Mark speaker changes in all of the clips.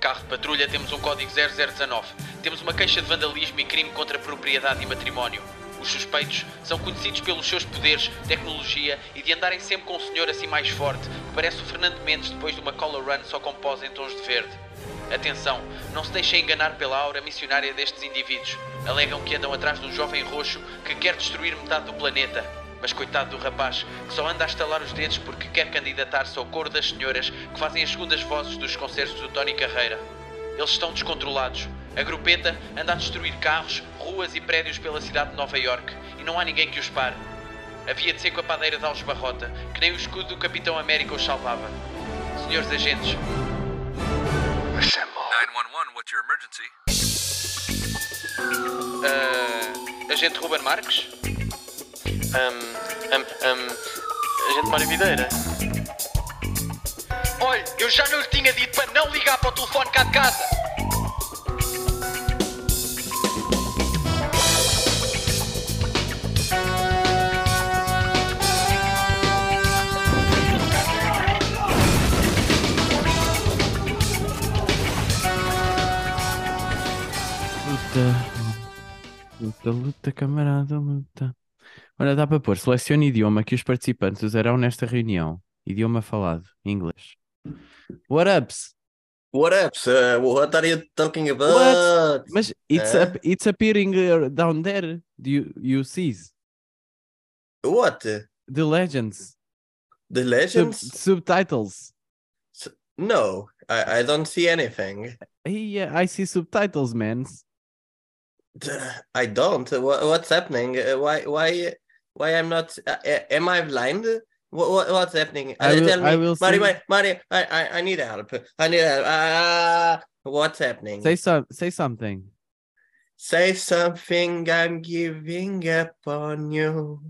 Speaker 1: Carro de patrulha temos um código 0019. Temos uma queixa de vandalismo e crime contra propriedade e matrimónio. Os suspeitos são conhecidos pelos seus poderes, tecnologia e de andarem sempre com um senhor assim mais forte, que parece o Fernando Mendes depois de uma color run só com pós em tons de verde. Atenção, não se deixem enganar pela aura missionária destes indivíduos. Alegam que andam atrás de um jovem roxo que quer destruir metade do planeta. Mas coitado do rapaz, que só anda a estalar os dedos porque quer candidatar-se ao coro das senhoras que fazem as segundas vozes dos concertos do Tony Carreira. Eles estão descontrolados. A grupeta anda a destruir carros, ruas e prédios pela cidade de Nova York e não há ninguém que os pare. Havia de ser com a padeira de Alves Barrota, que nem o escudo do Capitão América os salvava. Senhores agentes,
Speaker 2: 911, what's your emergency?
Speaker 1: ah, agente Ruben Marques?
Speaker 3: Um, um, um, agente Mário Videira.
Speaker 1: Olha, eu já não lhe tinha dito para não ligar para o telefone cá de casa.
Speaker 4: Luta, luta, luta, camarada, luta. Olha, dá para pôr, selecione idioma que os participantes usarão nesta reunião. Idioma falado, inglês. What ups?
Speaker 3: What up, sir? What are you talking about?
Speaker 4: Mas it's,
Speaker 3: Eh?
Speaker 4: up, it's appearing uh, down there. Do you, you see
Speaker 3: What?
Speaker 4: the legends,
Speaker 3: The
Speaker 4: sub,
Speaker 3: legends?
Speaker 4: subtitles.
Speaker 3: No, I, I don't see anything.
Speaker 4: Yeah, I see subtitles, man.
Speaker 3: I don't. What, what's happening? Uh, Why? Why? Why I'm not? Uh, uh, am I blind? What, what, what's happening?
Speaker 4: I
Speaker 3: Uh,
Speaker 4: will-
Speaker 3: tell me,
Speaker 4: I will
Speaker 3: Mario,
Speaker 4: send-
Speaker 3: Mario, I, I, I need help. I need help. Ah, what's happening?
Speaker 4: Say some, say something.
Speaker 3: Say something. I'm giving up on you.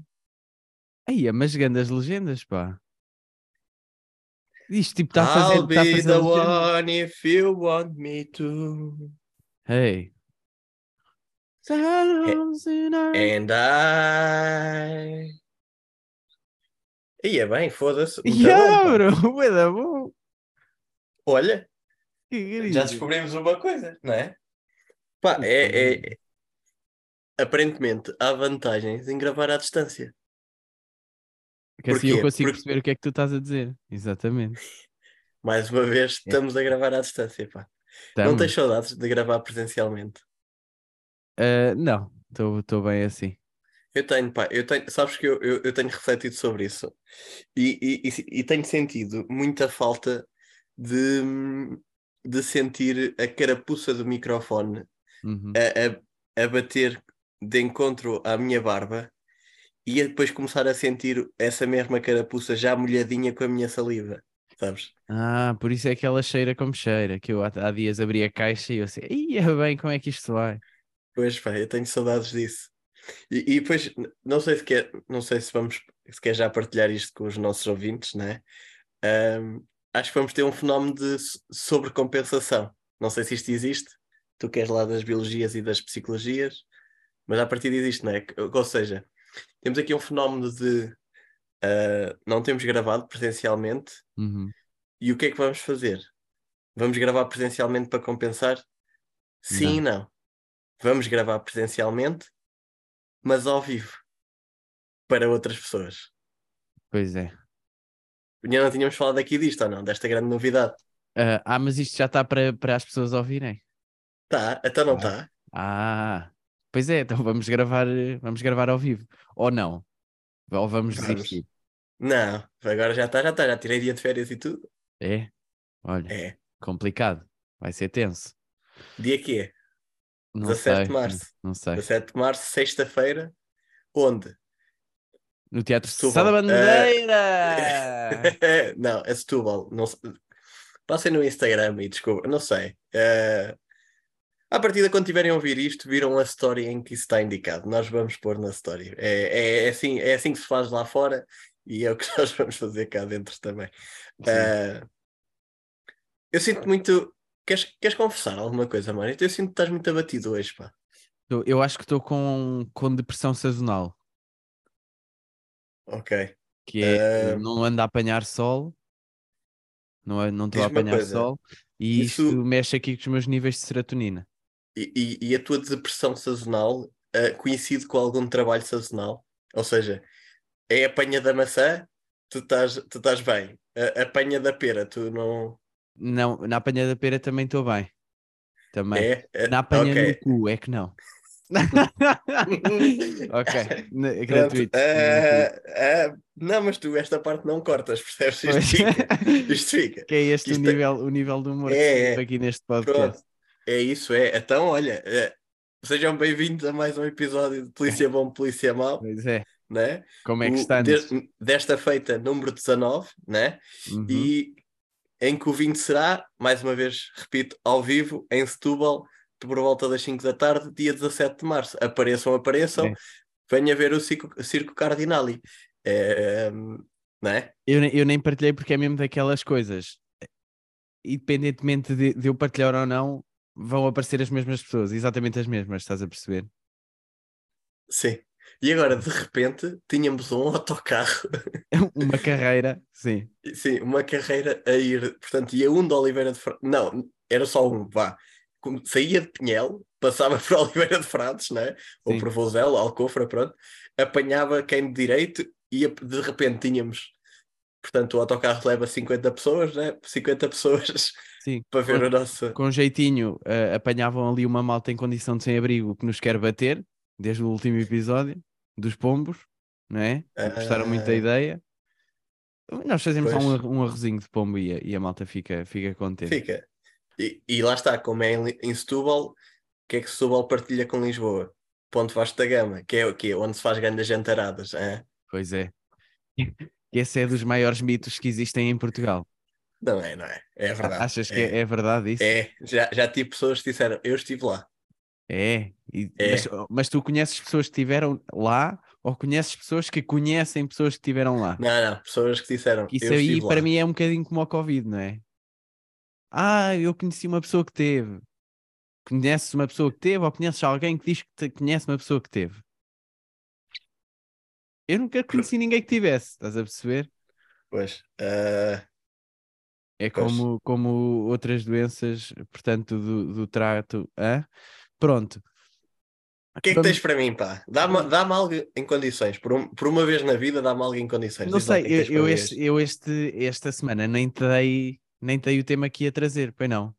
Speaker 4: Aí, mas grandes legendas, pá. Isto tipo está a fazer,
Speaker 3: I'll
Speaker 4: tá
Speaker 3: be the
Speaker 4: legendas.
Speaker 3: one if you want me to.
Speaker 4: Hey.
Speaker 3: And I. Ia bem, foda-se.
Speaker 4: Yeah,
Speaker 3: bom,
Speaker 4: bro, bom.
Speaker 3: Olha,
Speaker 4: Que
Speaker 3: já descobrimos uma coisa, não é? Pá, é, é- Aparentemente há vantagens em gravar à distância.
Speaker 4: Que assim eu consigo
Speaker 3: Porque-
Speaker 4: perceber o que é que tu estás a dizer. Exatamente.
Speaker 3: Mais uma vez, estamos a gravar à distância, pá. Não
Speaker 4: Tamo.
Speaker 3: tens saudades de gravar presencialmente?
Speaker 4: Ah, não, estou bem assim.
Speaker 3: Eu tenho, pá, eu tenho, sabes que eu, eu, eu tenho refletido sobre isso e, e, e, tenho sentido muita falta de, de sentir a carapuça do microfone
Speaker 4: Uhum.
Speaker 3: a, a, a bater de encontro à minha barba e depois começar a sentir essa mesma carapuça já molhadinha com a minha saliva, sabes?
Speaker 4: Ah, por isso é que ela cheira como cheira. Que eu há, dias abri a caixa e eu assim, ia bem, como é que isto vai?
Speaker 3: Pois pá, eu tenho saudades disso. E, e depois, não sei se quer, não sei se vamos, se quer já partilhar isto com os nossos ouvintes, né? Ahm, acho que vamos ter um fenómeno de sobrecompensação. Não sei se isto existe. Tu queres lá das biologias e das psicologias, mas a partir existe, não é? Ou seja, temos aqui um fenómeno de ah, não temos gravado presencialmente
Speaker 4: Uhum.
Speaker 3: e o que é que vamos fazer? Vamos gravar presencialmente para compensar? Sim e não. Vamos gravar presencialmente, mas ao vivo. Para outras pessoas.
Speaker 4: Pois é.
Speaker 3: Já não tínhamos falado aqui disto ou não? Desta grande novidade.
Speaker 4: Ah, ah, mas isto já está para, para as pessoas ouvirem.
Speaker 3: Tá, então não está.
Speaker 4: Ah, pois é, então vamos gravar, vamos gravar ao vivo. Ou não? Ou vamos
Speaker 3: Vamos.
Speaker 4: desistir?
Speaker 3: Não, agora já está, já está. Já tirei dia de férias e tudo.
Speaker 4: É? Olha,
Speaker 3: É.
Speaker 4: complicado. Vai ser tenso.
Speaker 3: Dia que é?
Speaker 4: Não
Speaker 3: 17
Speaker 4: sei,
Speaker 3: de março.
Speaker 4: Não sei.
Speaker 3: 17 de março, sexta-feira. Onde?
Speaker 4: No Teatro
Speaker 3: Setúbal.
Speaker 4: Da Bandeira!
Speaker 3: não, é Setúbal. Não. Passem no Instagram e desculpa, não sei. Eh, À partida, quando tiverem a ouvir isto, viram a story em que isso está indicado. Nós vamos pôr na story. É, é, é assim, é assim que se faz lá fora e é o que nós vamos fazer cá dentro também. Eh, eu sinto muito. Queres, queres conversar alguma coisa, Mário? Eu sinto que estás muito abatido hoje, pá.
Speaker 4: Eu acho que estou com, com depressão sazonal,
Speaker 3: Ok.
Speaker 4: que é
Speaker 3: Eh,
Speaker 4: não ando a apanhar sol, não não estou a apanhar sol. E
Speaker 3: Isso-
Speaker 4: isso mexe aqui com os meus níveis de serotonina.
Speaker 3: E, e- e a tua depressão sazonal ah, coincide com algum trabalho sazonal? Ou seja, é a apanha da maçã, tu estás, tu estás bem. A a apanha da pera, tu não.
Speaker 4: Não, na apanha da pera também estou bem. Também.
Speaker 3: É? É,
Speaker 4: Na apanha
Speaker 3: ok.
Speaker 4: no cu, é que não. ok, n-
Speaker 3: Pronto,
Speaker 4: gratuito.
Speaker 3: ah, ah, não, mas tu esta parte não cortas, percebes? Isto fica. Isto fica.
Speaker 4: que é este o
Speaker 3: é-
Speaker 4: nível, o nível do humor
Speaker 3: É, é.
Speaker 4: aqui neste
Speaker 3: Pronto.
Speaker 4: podcast.
Speaker 3: É isso, é. Então, olha, eh, sejam bem-vindos a mais um episódio de Polícia Bom, Polícia Mau,
Speaker 4: Pois é,
Speaker 3: né?
Speaker 4: como é que
Speaker 3: O-
Speaker 4: está
Speaker 3: de- desta feita, número 19, né?
Speaker 4: Uhum.
Speaker 3: E em que o vinho será, mais uma vez, repito, ao vivo, em Setúbal, por volta das 5 da tarde, dia 17 de março. Apareçam, apareçam,
Speaker 4: É.
Speaker 3: venha ver o Circo, Circo Cardinali. É, né?
Speaker 4: eu, nem- eu nem partilhei porque é mesmo daquelas coisas. Independentemente de, de eu partilhar ou não, vão aparecer as mesmas pessoas, exatamente as mesmas, estás a perceber?
Speaker 3: Sim. E agora, de repente, tínhamos um autocarro
Speaker 4: Uma carreira, sim.
Speaker 3: Sim, uma carreira a ir, portanto, ia um de Oliveira de Frades, não, era só um, vá, saía de Pinhel, passava por Oliveira de Frades, né? ou por Vozela, Alcofra, pronto, apanhava quem de direito e de repente tínhamos, portanto, o autocarro leva 50 pessoas, né? 50 pessoas
Speaker 4: Sim.
Speaker 3: para ver
Speaker 4: Com-
Speaker 3: o nosso.
Speaker 4: com jeitinho eh, apanhavam ali uma malta em condição de sem-abrigo que nos quer bater, desde o último episódio, dos pombos, não é? Gostaram muito da
Speaker 3: Ah.
Speaker 4: ideia. Nós fazemos um,
Speaker 3: Pois.
Speaker 4: ar- um arrozinho de pombo e a, e a malta fica, fica contente.
Speaker 3: Fica. E, e lá está, como é em, em Setúbal, o que é que Setúbal partilha com Lisboa? Ponto Vasco da Gama, que é o quê? Onde se faz grandes jantaradas, é?
Speaker 4: Pois é. Esse é dos maiores mitos que existem em Portugal.
Speaker 3: Não é, não é? É verdade.
Speaker 4: Achas que é, é verdade isso?
Speaker 3: É, já, já tive pessoas que disseram, eu estive lá.
Speaker 4: É, e-
Speaker 3: É.
Speaker 4: Mas, mas tu conheces pessoas que estiveram lá ou conheces pessoas que conhecem pessoas que estiveram lá?
Speaker 3: Não, não, pessoas que disseram,
Speaker 4: Isso aí para
Speaker 3: lá.
Speaker 4: mim é um bocadinho como o Covid, não é? Ah, eu conheci uma pessoa que teve. Conheces uma pessoa que teve ou conheces alguém que diz que conhece uma pessoa que teve? Eu nunca conheci ninguém que tivesse, estás a perceber?
Speaker 3: Pois, ah,
Speaker 4: É
Speaker 3: Pois.
Speaker 4: como, como outras doenças, portanto, do, do trato. hã? Pronto.
Speaker 3: o que é que tens para mim, pá? Dá-me dá algo em condições. Por, um- por uma vez na vida, dá-me algo em condições.
Speaker 4: Não
Speaker 3: Diz
Speaker 4: sei,
Speaker 3: é
Speaker 4: eu, eu este, eu este, esta semana nem te dei, nem te dei o tema que ia trazer, pois não?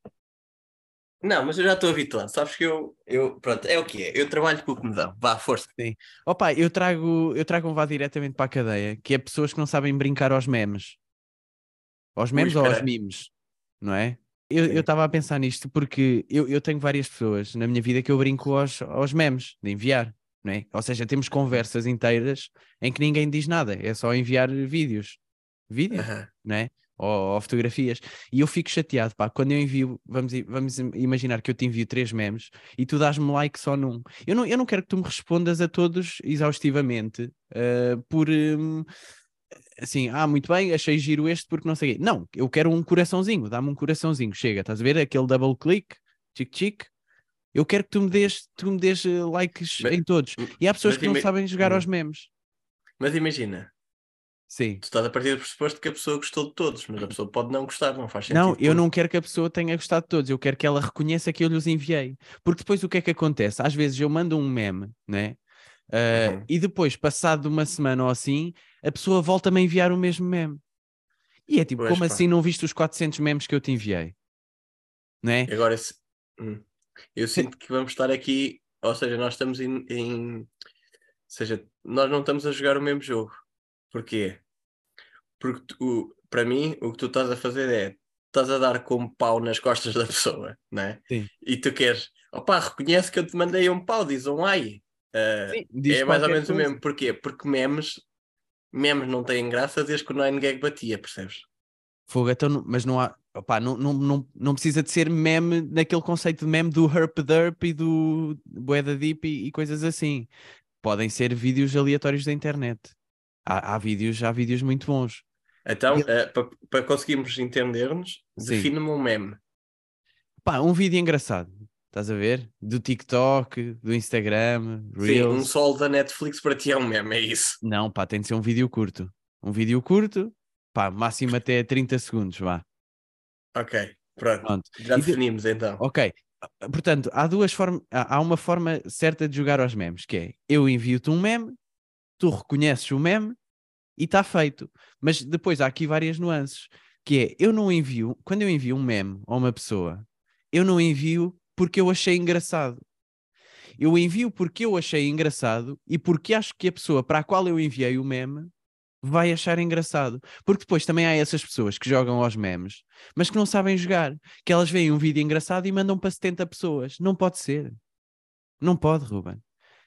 Speaker 3: Não, mas eu já estou habituado. Sabes que eu, eu, pronto, é o que é. Eu trabalho com o que me dão. Vá, força.
Speaker 4: Opa, eu trago, eu trago um vá diretamente para a cadeia, que é pessoas que não sabem brincar aos memes. Aos memes ou aos memes, não é? Eu eu estava a pensar nisto porque eu, eu tenho várias pessoas na minha vida que eu brinco aos, aos memes, de enviar, não é? Ou seja, temos conversas inteiras em que ninguém diz nada, é só enviar vídeos. Vídeos, não é? Ou, ou fotografias. E eu fico chateado, pá, quando eu envio, vamos, vamos im- imaginar que eu te envio três memes e tu dás-me like só num. Eu não, eu não quero que tu me respondas a todos exaustivamente eh, por hum, assim, ah, muito bem, achei giro este porque não sei o quê. Não, eu quero um coraçãozinho, dá-me um coraçãozinho, chega, estás a ver? Aquele double click, chic. Eu quero que tu me des, tu me des eh, likes
Speaker 3: Mas-
Speaker 4: em todos. E há pessoas que não sabem jogar
Speaker 3: Hum.
Speaker 4: aos memes.
Speaker 3: Mas imagina,
Speaker 4: Sim.
Speaker 3: tu estás a partir do pressuposto que a pessoa gostou de todos, mas a pessoa pode não gostar, não faz sentido.
Speaker 4: Não, eu não quero que a pessoa tenha gostado de todos, eu quero que ela reconheça que eu lhes enviei. Porque depois o que é que acontece? Às vezes eu mando um meme, né? Ah,
Speaker 3: Uhum.
Speaker 4: E depois, passado uma semana ou assim, a pessoa volta-me a enviar o mesmo meme. E é tipo,
Speaker 3: Pois,
Speaker 4: como
Speaker 3: pá.
Speaker 4: assim não viste os 400 memes que eu te enviei? Né?
Speaker 3: Agora, se- hum, eu sinto que vamos estar aqui, ou seja, nós estamos em, em- Ou seja, nós não estamos a jogar o mesmo jogo. Porquê? Porque tu, para mim, o que tu estás a fazer é estás a dar com um pau nas costas da pessoa, né?
Speaker 4: Sim.
Speaker 3: E tu queres, opá, reconhece que eu te mandei um pau, diz um ai. Ah,
Speaker 4: Sim,
Speaker 3: é mais ou menos o
Speaker 4: coisa.
Speaker 3: mesmo. Porquê? Porque memes, memes não têm graça desde que o Nine Gag batia, percebes?
Speaker 4: Fogo, então, mas não há. Opá, não, não, não, não precisa de ser meme naquele conceito de meme do Herp Derp e do Boeda Deep e, e coisas assim. Podem ser vídeos aleatórios da internet. Há, há vídeos, há vídeos muito bons.
Speaker 3: Então,
Speaker 4: E-
Speaker 3: para conseguirmos entender-nos, define-me um meme.
Speaker 4: Pá, um vídeo engraçado. Estás a ver? Do TikTok, do Instagram,
Speaker 3: Sim,
Speaker 4: Reels.
Speaker 3: um sol da Netflix para ti é um meme, é isso.
Speaker 4: Não, pá, tem de ser um vídeo curto. Um vídeo curto, pá, máximo até 30 segundos, vá.
Speaker 3: Ok. Pronto,
Speaker 4: Pronto.
Speaker 3: já
Speaker 4: E de-
Speaker 3: definimos então.
Speaker 4: Ok. Portanto, há duas formas, há há uma forma certa de jogar aos memes, que é eu envio-te um meme, tu reconheces o meme e está feito. Mas depois há aqui várias nuances, que é eu não envio, quando eu envio um meme a uma pessoa, eu não envio porque eu achei engraçado. Eu envio porque eu achei engraçado e porque acho que a pessoa para a qual eu enviei o meme vai achar engraçado. Porque depois também há essas pessoas que jogam aos memes, mas que não sabem jogar. Que elas veem um vídeo engraçado e mandam para 70 pessoas. Não pode ser. Não pode, Ruben.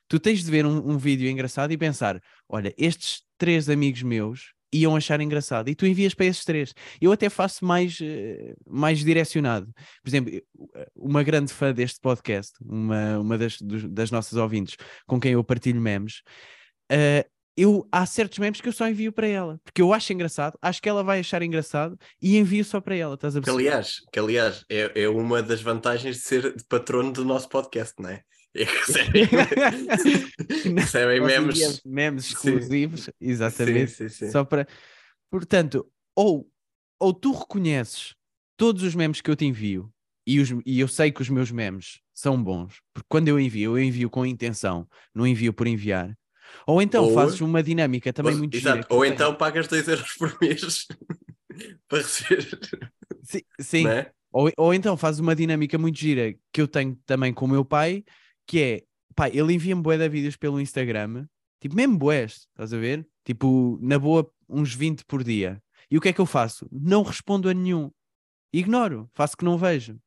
Speaker 4: Tu tens de ver um, um vídeo engraçado e pensar: olha, estes três amigos meus iam achar engraçado. E tu envias para esses três. Eu até faço mais, eh, mais direcionado. Por exemplo, uma grande fã deste podcast, uma, uma das, dos- das nossas ouvintes com quem eu partilho memes, eh, eu, há certos memes que eu só envio para ela, porque eu acho engraçado, acho que ela vai achar engraçado e envio só para ela, estás a
Speaker 3: Que
Speaker 4: perceber?
Speaker 3: aliás, que, aliás é, é uma das vantagens de ser patrono do nosso podcast, não é? É recebem, recebem memes.
Speaker 4: memes
Speaker 3: Sim.
Speaker 4: exclusivos, exatamente,
Speaker 3: Sim, sim, sim.
Speaker 4: só para... Portanto, ou, ou tu reconheces todos os memes que eu te envio e, os, e eu sei que os meus memes são bons, porque quando eu envio, eu envio com intenção, não envio por enviar. Ou então
Speaker 3: Ou-
Speaker 4: fazes uma dinâmica também
Speaker 3: Ou-
Speaker 4: muito
Speaker 3: exato, Ou
Speaker 4: eu
Speaker 3: então pagas 2 euros por mês para receber.
Speaker 4: Sim, sim.
Speaker 3: É?
Speaker 4: Ou, ou então faz uma dinâmica muito gira que eu tenho também com o meu pai, que é, pá, ele envia-me bué de vídeos pelo Instagram, tipo, mesmo bués, estás a ver? Tipo, na boa, uns 20 por dia. E o que é que eu faço? Não respondo a nenhum. Ignoro, faço que não vejo.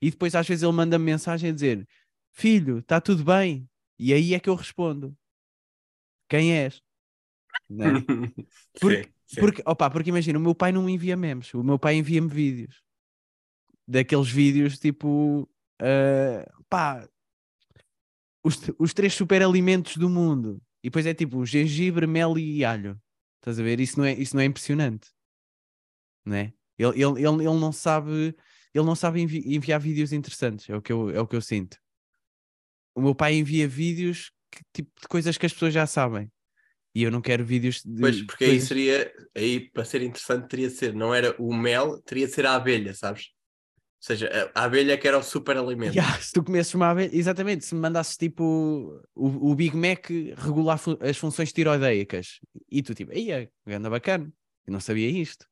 Speaker 4: E depois às vezes ele manda-me mensagem a dizer, filho, está tudo bem? E aí é que eu respondo. Quem és? Não é? Porque-
Speaker 3: Sim, sim.
Speaker 4: Porque, opa, porque imagina, o meu pai não me envia memes, o meu pai envia-me vídeos. Daqueles vídeos tipo, ah, pá, os, os três superalimentos do mundo. E depois é tipo gengibre, mel e alho. Estás a ver? Isso não é, isso não é impressionante. Não é? Ele, ele, ele, ele não sabe, ele não sabe envi- enviar vídeos interessantes, é o, que eu, é o que eu sinto. O meu pai envia vídeos que, tipo, de coisas que as pessoas já sabem. E eu não quero vídeos de.
Speaker 3: Pois, porque aí
Speaker 4: coisas-
Speaker 3: seria, aí para ser interessante teria de ser, não era o mel, teria de ser a abelha, sabes? Ou seja, a abelha que era o super alimento.
Speaker 4: Ya, se tu comesses uma abelha, exatamente, se me mandasses tipo o, o Big Mac regular fu- as funções tiroideicas e tu tipo, aí anda bacana, eu não sabia isto,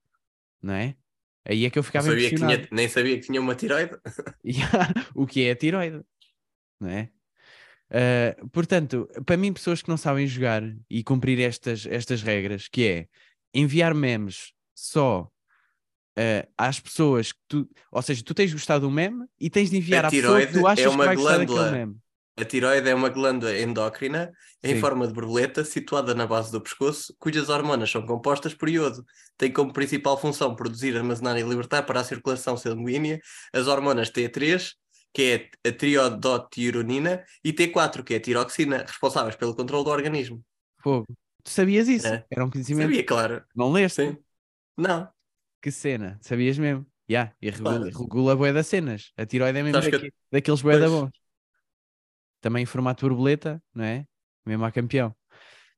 Speaker 4: não é? Aí é que eu
Speaker 3: Não
Speaker 4: ficava
Speaker 3: sabia que
Speaker 4: impressionado.
Speaker 3: tinha, nem sabia que tinha uma tiroide.
Speaker 4: O que é a tiroide, não é? Ah, portanto, para mim, pessoas que não sabem jogar e cumprir estas, estas regras, que é enviar memes só ah, às pessoas que tu, ou seja, tu tens gostado do meme e tens de enviar
Speaker 3: A
Speaker 4: à pessoa que tu achas
Speaker 3: é
Speaker 4: que
Speaker 3: uma
Speaker 4: vai gostar
Speaker 3: glândula.
Speaker 4: daquele meme.
Speaker 3: A tiroide é uma glândula endócrina em
Speaker 4: Sim.
Speaker 3: forma de borboleta situada na base do pescoço, cujas hormonas são compostas por iodo. Tem como principal função produzir, armazenar e libertar para a circulação sanguínea as hormonas T3, que é a triodotironina, e T4, que é a tiroxina, responsáveis pelo controle do organismo.
Speaker 4: Fogo. Tu sabias isso?
Speaker 3: É.
Speaker 4: Era um conhecimento.
Speaker 3: Sabia, claro.
Speaker 4: Não leste?
Speaker 3: Sim. Não.
Speaker 4: Que cena. Sabias mesmo? Ya, e regula,
Speaker 3: Claro.
Speaker 4: regula a bué das cenas. A tiroide é mesmo
Speaker 3: Sabes que
Speaker 4: daqui- daqueles bué da bons. Também em formato borboleta, não é? Mesmo a campeão.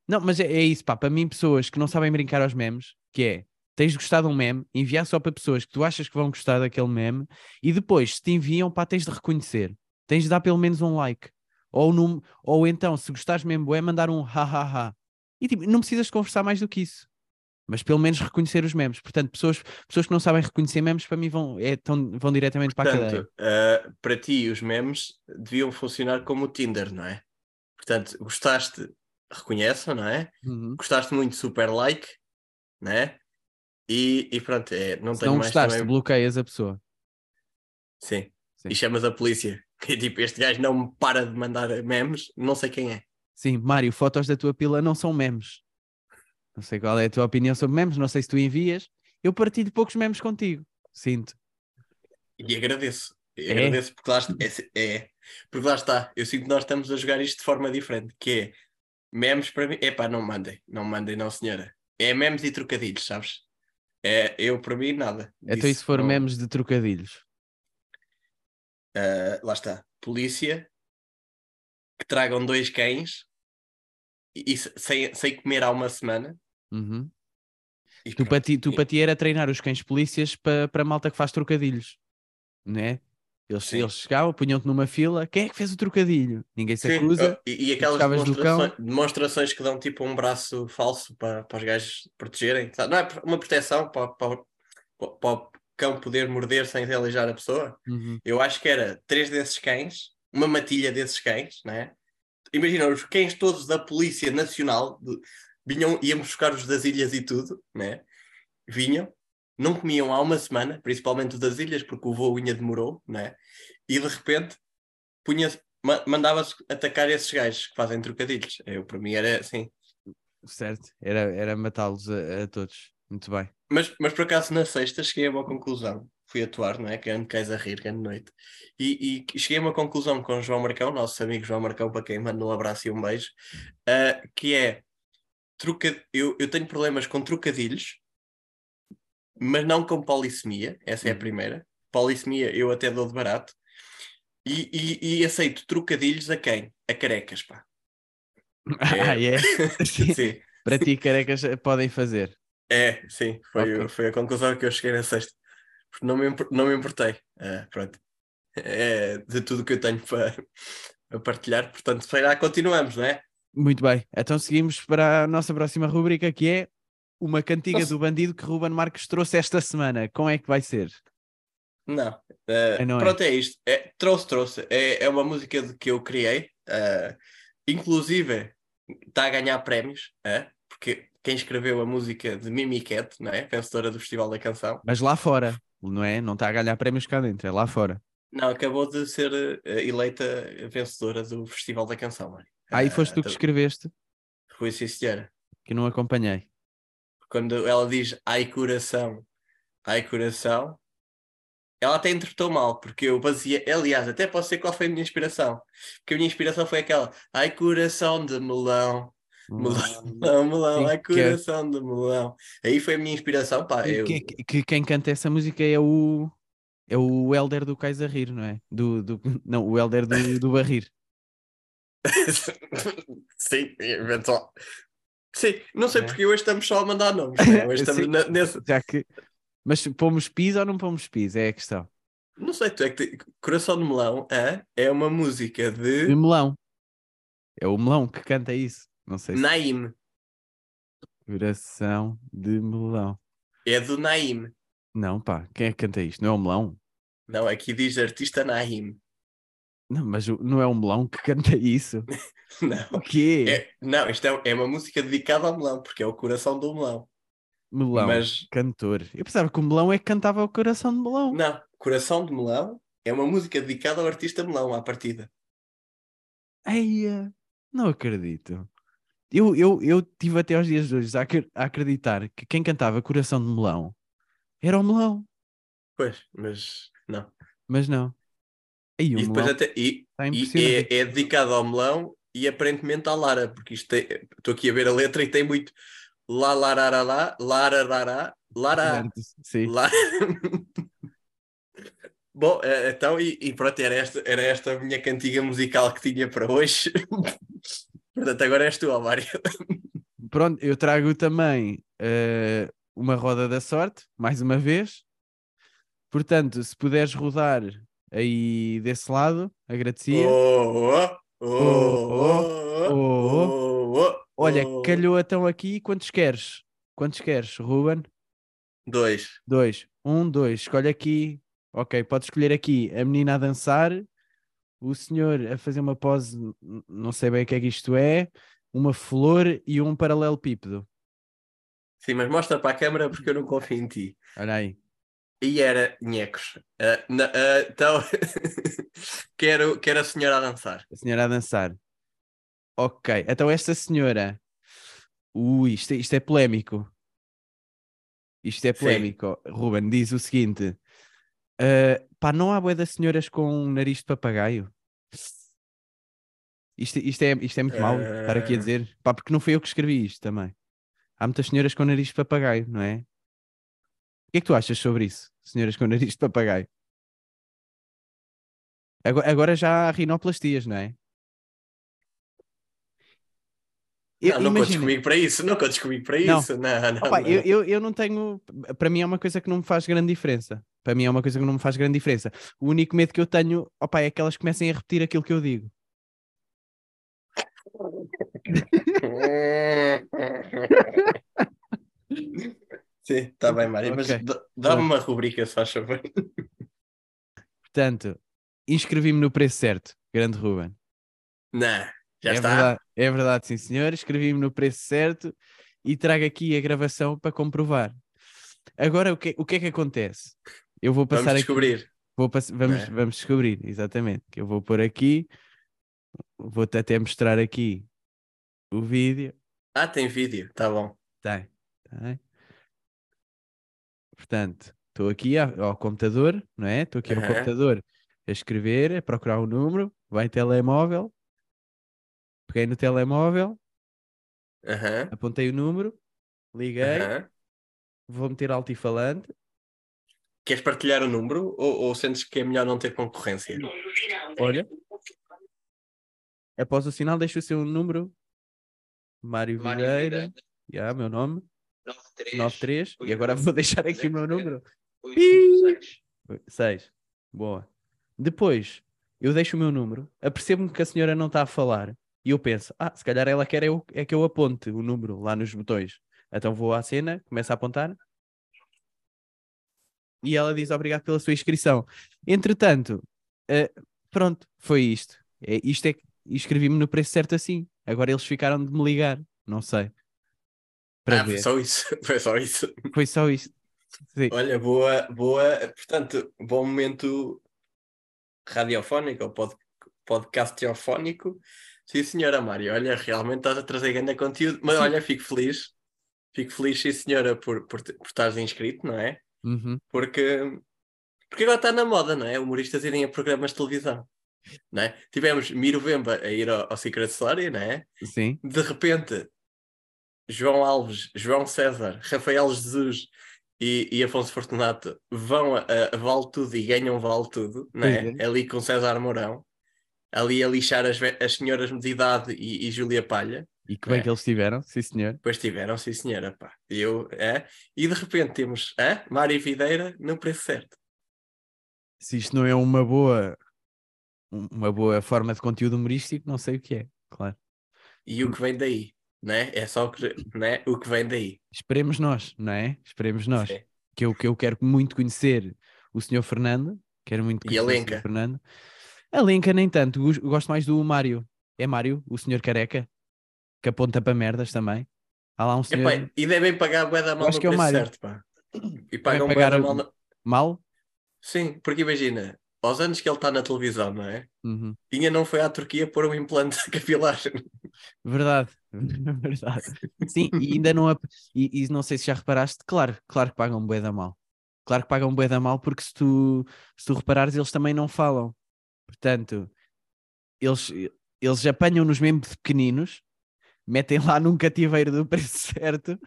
Speaker 4: Não, mas é, é isso, pá. Para mim, pessoas que não sabem brincar aos memes, que é, tens gostado de um meme, enviar só para pessoas que tu achas que vão gostar daquele meme, e depois, se te enviam, pá, tens de reconhecer. Tens de dar pelo menos um like. Ou, num, ou então, se gostares mesmo, é mandar um ha ha ha. E tipo, não precisas conversar mais do que isso. Mas pelo menos reconhecer os memes. Portanto, pessoas, pessoas que não sabem reconhecer memes, para mim, vão, é, tão, vão diretamente para a cadeia.
Speaker 3: Portanto, ah, para ti, os memes deviam funcionar como o Tinder, não é? Portanto, gostaste, reconheça, não é?
Speaker 4: Uhum.
Speaker 3: Gostaste muito, super like, não é? E, e pronto, é, não
Speaker 4: Se
Speaker 3: tenho
Speaker 4: não
Speaker 3: mais
Speaker 4: gostaste,
Speaker 3: também.
Speaker 4: bloqueias a pessoa.
Speaker 3: Sim.
Speaker 4: Sim.
Speaker 3: E chamas a polícia. Que tipo, este gajo não me para de mandar memes, não sei quem é.
Speaker 4: Sim, Mário, fotos da tua pila não são memes. Não sei qual é a tua opinião sobre memes, não sei se tu envias. Eu partilho poucos memes contigo. Sinto.
Speaker 3: E agradeço.
Speaker 4: É?
Speaker 3: Agradeço porque lá, está- é, é. porque lá está. Eu sinto que nós estamos a jogar isto de forma diferente, que é memes para mim. Epá, não mandem, não mandem, não senhora. É memes e trocadilhos, sabes? É, eu para mim nada.
Speaker 4: Então, e
Speaker 3: disso,
Speaker 4: se for
Speaker 3: não-
Speaker 4: memes de trocadilhos?
Speaker 3: Ah, lá está. Polícia que tragam dois cães e, e se- sem, sem comer há uma semana.
Speaker 4: Uhum.
Speaker 3: E
Speaker 4: Tu, para ti, tu para ti era treinar os cães polícias para, para a malta que faz trocadilhos. né? Eles,
Speaker 3: Sim.
Speaker 4: eles chegavam, punham-te numa fila. Quem é que fez o trocadilho? Ninguém se
Speaker 3: Sim,
Speaker 4: acusa.
Speaker 3: E, e aquelas demonstrações, demonstrações que dão tipo um braço falso para, para os gajos protegerem. Não é uma proteção para, para, para o cão poder morder sem realizar a pessoa.
Speaker 4: Uhum.
Speaker 3: Eu acho que era três desses cães, uma matilha desses cães, né? Imagina, os cães todos da Polícia Nacional de- vinham, íamos buscar os das ilhas e tudo, né? Vinham, não comiam há uma semana, principalmente das ilhas, porque o voo ainda demorou, né? E de repente punha ma- mandava-se atacar esses gajos que fazem trocadilhos. Eu, para mim era assim.
Speaker 4: Certo, era, era matá-los a, a todos. Muito bem.
Speaker 3: Mas, mas por acaso na sexta cheguei a uma conclusão. Fui atuar, não é? Grande cais a rir, grande noite. E, e cheguei a uma conclusão com o João Marcão, nosso amigo João Marcão, para quem manda um abraço e um beijo, ah, que é truca... eu, eu tenho problemas com trocadilhos, mas não com polissemia. Essa é a
Speaker 4: Hum.
Speaker 3: primeira. Polissemia eu até dou de barato. E, e, e aceito trocadilhos a quem? A carecas, pá.
Speaker 4: Ah, é? Sim.
Speaker 3: Sim.
Speaker 4: Para ti, carecas podem fazer.
Speaker 3: É, sim, foi,
Speaker 4: Ok.
Speaker 3: foi a conclusão que eu cheguei na sexta. Porque não me, não me importei. Ah, pronto. É de tudo que eu tenho para, partilhar. Portanto, se calhar continuamos, não é?
Speaker 4: Muito bem. Então seguimos para a nossa próxima rubrica que é uma cantiga
Speaker 3: Nossa.
Speaker 4: do bandido que Ruben Marques trouxe esta semana. Como é que vai ser?
Speaker 3: Não. Ah,
Speaker 4: É, não é?
Speaker 3: pronto, é isto. É, trouxe, trouxe. É, é uma música que eu criei. ah, inclusive, está a ganhar prémios. ah, porque quem escreveu a música de Mimi Cat, não é? Vencedora do Festival da Canção.
Speaker 4: Mas lá fora, não é? Não está a ganhar prémios cá dentro, é lá fora.
Speaker 3: Não, acabou de ser eh, eleita vencedora do Festival da Canção. mano.
Speaker 4: Aí
Speaker 3: Ah,
Speaker 4: foste tu que
Speaker 3: então-
Speaker 4: escreveste,
Speaker 3: Foi sim, senhora.
Speaker 4: que não acompanhei.
Speaker 3: Quando ela diz ai coração, ai coração, ela até interpretou mal, porque eu baseei, aliás, até posso ser qual foi a minha inspiração. Porque a minha inspiração foi aquela ai coração de melão, melão, melão, melão, ai
Speaker 4: é-
Speaker 3: coração de melão. Aí foi a minha inspiração, pá. Eu...
Speaker 4: que, que quem canta essa música é o é o Helder do Cais a Rir, não é? Do, do, não, o Helder do, do Barrir.
Speaker 3: Sim, eventual. Sim, não sei
Speaker 4: É.
Speaker 3: porque hoje estamos só a mandar nomes. né? Hoje estamos na- nesse.
Speaker 4: Já que. Mas pomos pis ou não pomos pis? É a questão.
Speaker 3: Não sei, tu é que te- Coração de Melão é, é uma música
Speaker 4: De
Speaker 3: de
Speaker 4: melão. É o melão que canta isso. Não sei se.
Speaker 3: Naim.
Speaker 4: Coração de melão.
Speaker 3: É do Naim.
Speaker 4: Não, pá, quem é que canta isto? Não é o melão?
Speaker 3: Não, aqui diz artista Naim.
Speaker 4: Não, mas não é o melão que canta isso.
Speaker 3: Não.
Speaker 4: O quê?
Speaker 3: É, não, isto é, é uma música dedicada ao melão, porque é o coração do melão.
Speaker 4: melão,
Speaker 3: Mas
Speaker 4: cantor. Eu pensava que o melão é que cantava o coração de melão.
Speaker 3: não, Coração de Melão é uma música dedicada ao artista melão à partida.
Speaker 4: Eia, não acredito. Eu, eu, eu tive até aos dias de hoje a acreditar que quem cantava Coração de Melão era o melão,
Speaker 3: Pois, mas não.
Speaker 4: mas não. O
Speaker 3: E depois até e,
Speaker 4: está
Speaker 3: e é, é dedicado ao melão e aparentemente à Lara, porque isto estou aqui a ver a letra e tem muito lá lararará, lararará, lara,
Speaker 4: Certo, Sim.
Speaker 3: lá. Bom, eh, então, e, e pronto, era esta, era esta a minha cantiga musical que tinha para hoje. Portanto, agora és tu, ó Mário.
Speaker 4: Pronto, eu trago também eh, uma roda da sorte, mais uma vez. Portanto, se puderes rodar aí desse lado, agradecia.
Speaker 3: Oh, oh, oh,
Speaker 4: Olha, calhou então aqui. Quantos queres? Quantos queres, Ruben?
Speaker 3: Dois.
Speaker 4: Dois. Um, dois. Escolhe aqui. Ok, pode escolher aqui a menina a dançar, o senhor a fazer uma pose, não sei bem o que é que isto é, uma flor e um paralelepípedo.
Speaker 3: Sim, mas mostra para a câmara porque eu não confio em ti.
Speaker 4: Olha aí.
Speaker 3: E era nhecos. Ah, na- ah, então, quero, quero a senhora a dançar.
Speaker 4: A senhora a dançar. Ok, então esta senhora. Ui, isto, é- isto é polémico. Isto é
Speaker 3: Sim.
Speaker 4: polémico. Ruben diz o seguinte: ah, pá, não há bué das senhoras com um nariz de papagaio? Isto, isto, é, isto é muito mau estar aqui a dizer. Pá, porque não foi eu que escrevi isto também. Há muitas senhoras com nariz de papagaio, não é? O que é que tu achas sobre isso? Senhoras com nariz de papagaio? Agora, agora já há rinoplastias, não é? Eu-
Speaker 3: não, não contes comigo para isso. Não contes comigo para
Speaker 4: Não.
Speaker 3: isso. Não, não,
Speaker 4: Opa,
Speaker 3: não.
Speaker 4: eu, eu, eu não tenho. Para mim é uma coisa que não me faz grande diferença. para mim é uma coisa que não me faz grande diferença. O único medo que eu tenho, opa, é que elas comecem a repetir aquilo que eu digo.
Speaker 3: Sim, está bem, Mário, mas
Speaker 4: Ok.
Speaker 3: dá- dá-me uma rubrica, se faz favor.
Speaker 4: Portanto, inscrevi-me no preço certo, grande Ruben.
Speaker 3: Não, já
Speaker 4: é
Speaker 3: está.
Speaker 4: Verdade, é verdade, sim senhor. Inscrevi-me no preço certo e trago aqui a gravação para comprovar. Agora, o que, o que é que acontece? Eu vou passar
Speaker 3: Vamos
Speaker 4: aqui.
Speaker 3: descobrir.
Speaker 4: Vou pass- vamos,
Speaker 3: é?
Speaker 4: vamos descobrir, exatamente. Eu vou pôr aqui, vou-te até mostrar aqui o vídeo.
Speaker 3: Ah, tem vídeo, tá bom.
Speaker 4: Tem, tem. Portanto, estou aqui ao, computador, não é? Estou aqui ao computador a escrever, a procurar o número, vai em telemóvel, peguei no telemóvel,
Speaker 3: Aham,
Speaker 4: apontei o número, liguei,
Speaker 3: aham.
Speaker 4: vou meter altifalante.
Speaker 3: Queres partilhar o número ou, ou sentes que é melhor não ter concorrência?
Speaker 4: Olha, após o sinal, deixa o seu número. Mário
Speaker 1: Mário
Speaker 4: Videira,
Speaker 1: Videira,
Speaker 4: já, meu nome,
Speaker 1: 93,
Speaker 4: 93, e agora vou deixar aqui o meu número.
Speaker 1: 86.
Speaker 4: 6. Boa. Depois, eu deixo o meu número, apercebo-me que a senhora não está a falar e eu penso, ah, se calhar ela quer eu, é que eu aponte o número lá nos botões. Então vou à cena, começo a apontar e ela diz obrigado pela sua inscrição. Entretanto, eh, pronto, foi isto. É, isto é que inscrevi-me no preço certo assim. Agora eles ficaram de me ligar, não sei. Para
Speaker 3: ah, foi
Speaker 4: ver.
Speaker 3: só isso. Foi só isso.
Speaker 4: Foi só isto. Sim.
Speaker 3: Olha, boa, boa. Portanto, bom momento radiofónico ou pod, podcastofónico. Sim, senhora Mário. Olha, realmente estás a trazer grande conteúdo. Mas olha, fico feliz. Fico feliz, sim, senhora, por, por, por estares inscrito, não é?
Speaker 4: Uhum.
Speaker 3: Porque, porque agora está na moda, não é? Humoristas irem a programas de televisão. Não é? Tivemos Miro Vemba a ir ao, ao Secret Story, não é?
Speaker 4: Sim.
Speaker 3: De repente, João Alves, João César, Rafael Jesus e, e Afonso Fortunato vão a, a Vale Tudo e ganham Vale Tudo, não é?
Speaker 4: Pois é.
Speaker 3: Ali com César Mourão, ali a lixar as, as senhoras de idade e, e Júlia Palha.
Speaker 4: E que bem
Speaker 3: É.
Speaker 4: que eles tiveram, sim senhor.
Speaker 3: Depois tiveram, sim senhora, pá. E Eu, é? E de repente temos é? Mário Videira no preço certo.
Speaker 4: se isto não é uma boa uma boa forma de conteúdo humorístico, não sei o que é, claro.
Speaker 3: E o que vem daí, né? É só o que, né? o que vem daí.
Speaker 4: Esperemos nós, não é? Esperemos nós.
Speaker 3: Sim.
Speaker 4: Que eu, que eu quero muito conhecer o senhor Fernando, quero muito
Speaker 3: E
Speaker 4: conhecer
Speaker 3: a
Speaker 4: o
Speaker 3: Lenca?
Speaker 4: senhor Fernando. A Lenca nem tanto, gos- gosto mais do Mário. É Mário, o senhor careca, que aponta para merdas também. Há lá um senhor
Speaker 3: Epá, e devem pagar bué da mal
Speaker 4: acho
Speaker 3: no
Speaker 4: que é o Mário.
Speaker 3: certo, pá. E pagam
Speaker 4: pagar a-
Speaker 3: mal. no-
Speaker 4: mal.
Speaker 3: Sim, porque imagina, aos anos que ele está na televisão, não é?
Speaker 4: Uhum.
Speaker 3: Ainda não foi à Turquia pôr um implante capilar.
Speaker 4: Verdade, verdade. Sim, e ainda não. E, e não sei se já reparaste, claro, claro que pagam bué da mal. Claro que pagam bué da mal, porque se tu, se tu reparares, eles também não falam. Portanto, eles, eles apanham-nos mesmo de pequeninos, metem lá num cativeiro do preço certo,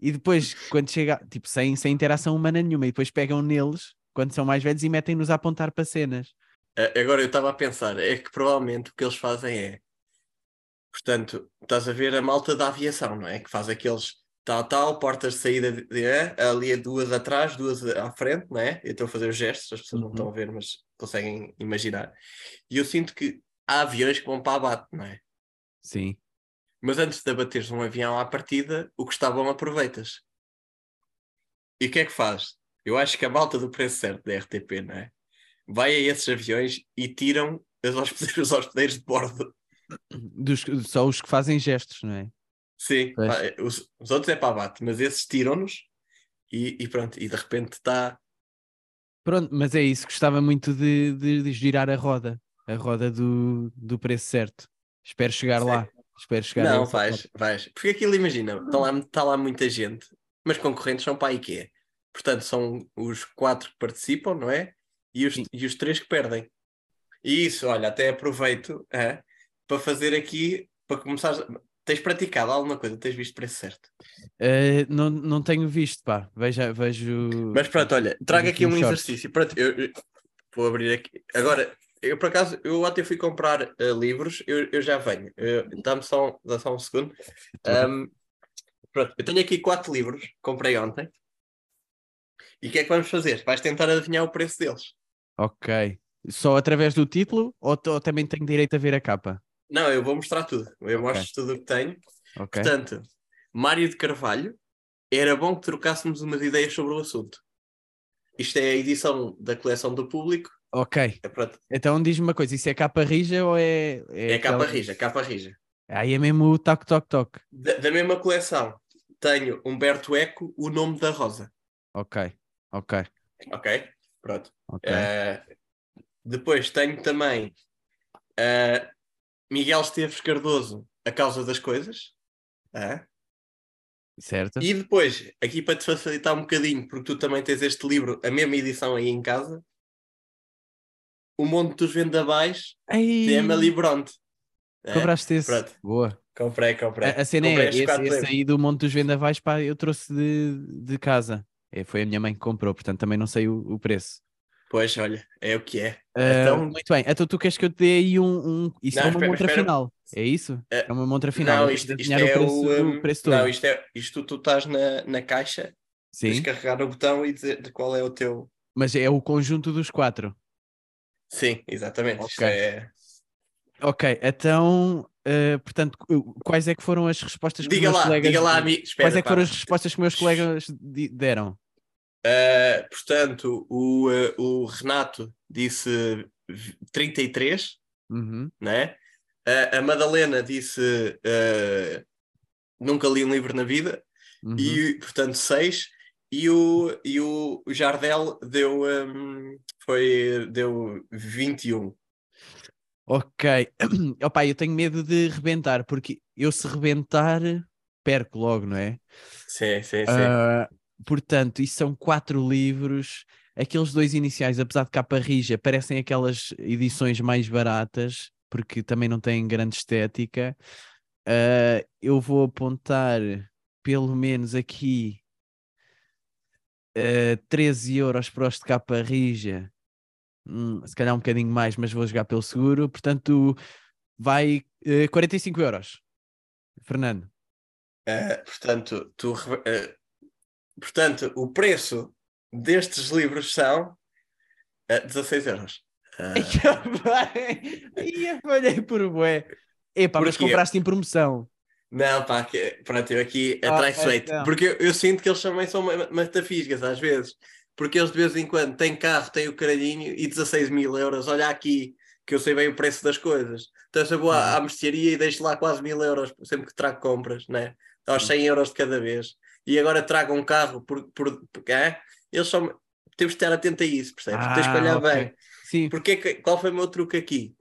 Speaker 4: e depois, quando chega, tipo, sem, sem interação humana nenhuma, e depois pegam neles, quando são mais velhos, e metem-nos a apontar para cenas.
Speaker 3: Agora eu estava a pensar, é que provavelmente o que eles fazem é, portanto, estás a ver a malta da aviação, não é? Que faz aqueles tal, tal, portas de saída, de, de- é? ali duas atrás, duas à frente, não é? Eu estou a fazer os gestos, as pessoas não
Speaker 4: Uhum.
Speaker 3: estão a ver, mas conseguem imaginar. E eu sinto que há aviões que vão para abate, não é?
Speaker 4: Sim.
Speaker 3: Mas antes de abateres um avião à partida, o que está bom aproveitas. E o que é que faz? Eu acho que a malta do preço certo da RTP, não é? Vai a esses aviões e tiram os hospedeiros, os hospedeiros de bordo.
Speaker 4: Dos, só os que fazem gestos, não é?
Speaker 3: Sim, pá, os, os outros é para abate, mas esses tiram-nos e, e pronto, e de repente está.
Speaker 4: Pronto, mas é isso, gostava muito de, de, de girar a roda, a roda do, do preço certo. Espero chegar
Speaker 3: Sim.
Speaker 4: lá. Espero chegar
Speaker 3: Não, vais, vais. Porque aquilo, imagina, está lá, está lá muita gente, mas concorrentes são para a IKEA. Portanto, são os quatro que participam, não é? E os,
Speaker 4: Sim.
Speaker 3: e os três que perdem. E isso, olha, até aproveito é, para fazer aqui, para começar. Tens praticado alguma coisa? Tens visto preço certo?
Speaker 4: Eh, não, não tenho visto, pá. Veja, vejo.
Speaker 3: Mas pronto, olha, trago aqui um
Speaker 4: shorts.
Speaker 3: exercício. Pronto, eu, eu vou abrir aqui. Agora, eu por acaso, eu ontem fui comprar eh, livros, eu, eu já venho. Dá-me só, dá só um segundo. Ahm, pronto, eu tenho aqui quatro livros, comprei ontem. E o que é que vamos fazer? Vais tentar adivinhar o preço deles.
Speaker 4: Ok. Só através do título ou, ou também tenho direito a ver a capa?
Speaker 3: Não, eu vou mostrar tudo. Eu mostro tudo o que tenho.
Speaker 4: Ok.
Speaker 3: Portanto, Mário de Carvalho, era bom que trocássemos umas ideias sobre o assunto. Isto é a edição da coleção do público.
Speaker 4: Ok.
Speaker 3: É,
Speaker 4: Então diz-me uma coisa, isso é capa rija ou é.
Speaker 3: é capa
Speaker 4: aquela-
Speaker 3: rija, capa rija.
Speaker 4: Aí é mesmo o toque, toque, toque.
Speaker 3: Da, da mesma coleção, tenho Humberto Eco, O Nome da Rosa.
Speaker 4: Ok, ok,
Speaker 3: Ok? Pronto.
Speaker 4: ok.
Speaker 3: Eh, depois tenho também eh, Miguel Esteves Cardoso, A Causa das Coisas. Ah.
Speaker 4: certo?
Speaker 3: E depois, aqui para te facilitar um bocadinho, porque tu também tens este livro, a mesma edição aí em casa, O Monte dos Vendavais,
Speaker 4: Ei,
Speaker 3: de Emily Bronte. É?
Speaker 4: compraste esse.
Speaker 3: Pronto.
Speaker 4: Boa.
Speaker 3: Comprei, comprei.
Speaker 4: A, a cena
Speaker 3: Comprei
Speaker 4: é, esse, esse aí do Monte dos Vendavais, pá, eu trouxe de, de casa. É, foi a minha mãe que comprou, portanto também não sei o, o preço.
Speaker 3: Pois, olha, é o que é.
Speaker 4: Ah,
Speaker 3: Então-
Speaker 4: muito bem, então tu queres que eu te dê aí um. um- isso
Speaker 3: Não,
Speaker 4: é uma
Speaker 3: espera,
Speaker 4: montra
Speaker 3: espera.
Speaker 4: final, é isso?
Speaker 3: Eh,
Speaker 4: É uma montra final.
Speaker 3: Não, isto, isto é
Speaker 4: o preço,
Speaker 3: o. um,
Speaker 4: o preço todo.
Speaker 3: Não, isto é. Isto tu estás na, na caixa, tens
Speaker 4: Sim,
Speaker 3: de carregar no botão e dizer de qual é o teu.
Speaker 4: mas é o conjunto dos quatro.
Speaker 3: Sim, exatamente. Isto
Speaker 4: Ok.
Speaker 3: é.
Speaker 4: Ok, então, eh, portanto, qu- quais é que foram as respostas que
Speaker 3: Diga
Speaker 4: meus
Speaker 3: lá,
Speaker 4: colegas...
Speaker 3: diga lá, amigo. Espera,
Speaker 4: Quais é que
Speaker 3: pá.
Speaker 4: foram as respostas que meus colegas deram?
Speaker 3: Uh, portanto, o, uh, o Renato disse v- 33,
Speaker 4: Uhum.
Speaker 3: né? Uh, a Madalena disse uh, nunca li um livro na vida,
Speaker 4: uhum.
Speaker 3: e portanto 6. E o, e o Jardel deu, um, foi, deu 21.
Speaker 4: Ok. Opa, eu tenho medo de rebentar, porque eu se rebentar, perco logo, não é?
Speaker 3: Sim, sim, sim.
Speaker 4: Ah, portanto, isso são quatro livros. Aqueles dois iniciais, apesar de capa rija, parecem aquelas edições mais baratas, porque também não têm grande estética. Ah, eu vou apontar pelo menos aqui ah, 13 euros para os de capa rija. Hum, se calhar um bocadinho mais, mas vou jogar pelo seguro. Portanto, vai eh, 45 euros. Fernando.
Speaker 3: Uh, portanto, tu, uh, portanto, o preço destes livros são uh, 16 euros. Uh,
Speaker 4: Ia falhei por bué. Epá, mas
Speaker 3: Porquê?
Speaker 4: compraste em promoção.
Speaker 3: Não, pá, que, pronto, eu aqui
Speaker 4: Ah,
Speaker 3: atraiçoei-te.
Speaker 4: então.
Speaker 3: Porque eu, eu sinto que eles também são metafísicas às vezes. Porque eles de vez em quando têm carro, têm o caralhinho e 16 mil euros. Olha aqui, que eu sei bem o preço das coisas. Então eu vou à, à mercearia e deixo lá quase mil euros sempre que trago compras, né? Aos 100 euros de cada vez. E agora trago um carro por. por, por é? Eles são. Temos de estar atento a isso, percebes? Tens que
Speaker 4: Ah,
Speaker 3: olhar
Speaker 4: ok.
Speaker 3: bem.
Speaker 4: Sim.
Speaker 3: Porque é qual foi o meu truque aqui?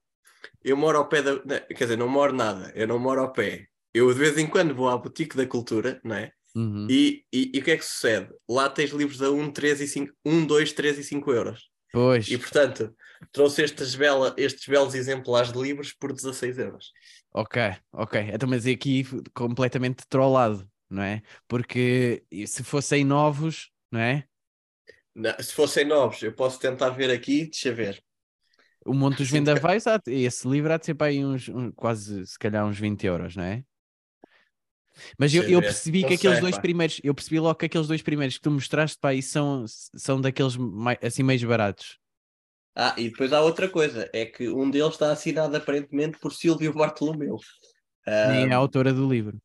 Speaker 3: Eu moro ao pé da. não, Quer dizer, não moro nada, eu não moro ao pé. Eu de vez em quando vou à Boutique da Cultura, não é?
Speaker 4: Uhum.
Speaker 3: E, e, e o que é que sucede? Lá tens livros a 1, 3 e 5, 1, 2, 3 e 5 euros.
Speaker 4: Pois.
Speaker 3: E portanto, trouxe estes, bela, estes belos exemplares de livros por 16 euros.
Speaker 4: Ok, ok. Então, mas aqui f- completamente trollado, não é? Porque se fossem novos, não é?
Speaker 3: Não, se fossem novos, eu posso tentar ver aqui, deixa ver.
Speaker 4: O Monte dos Vendavais, esse livro há de ser para aí uns, um- quase, se calhar, uns 20 euros, não é? Mas eu, eu percebi que aqueles dois primeiros, eu percebi logo que aqueles dois primeiros que tu mostraste, pá, e são, são daqueles mai- assim mais baratos.
Speaker 3: Ah, e depois há outra coisa, é que um deles está assinado aparentemente por Silvio Bartolomeu.
Speaker 4: Nem é a autora do livro.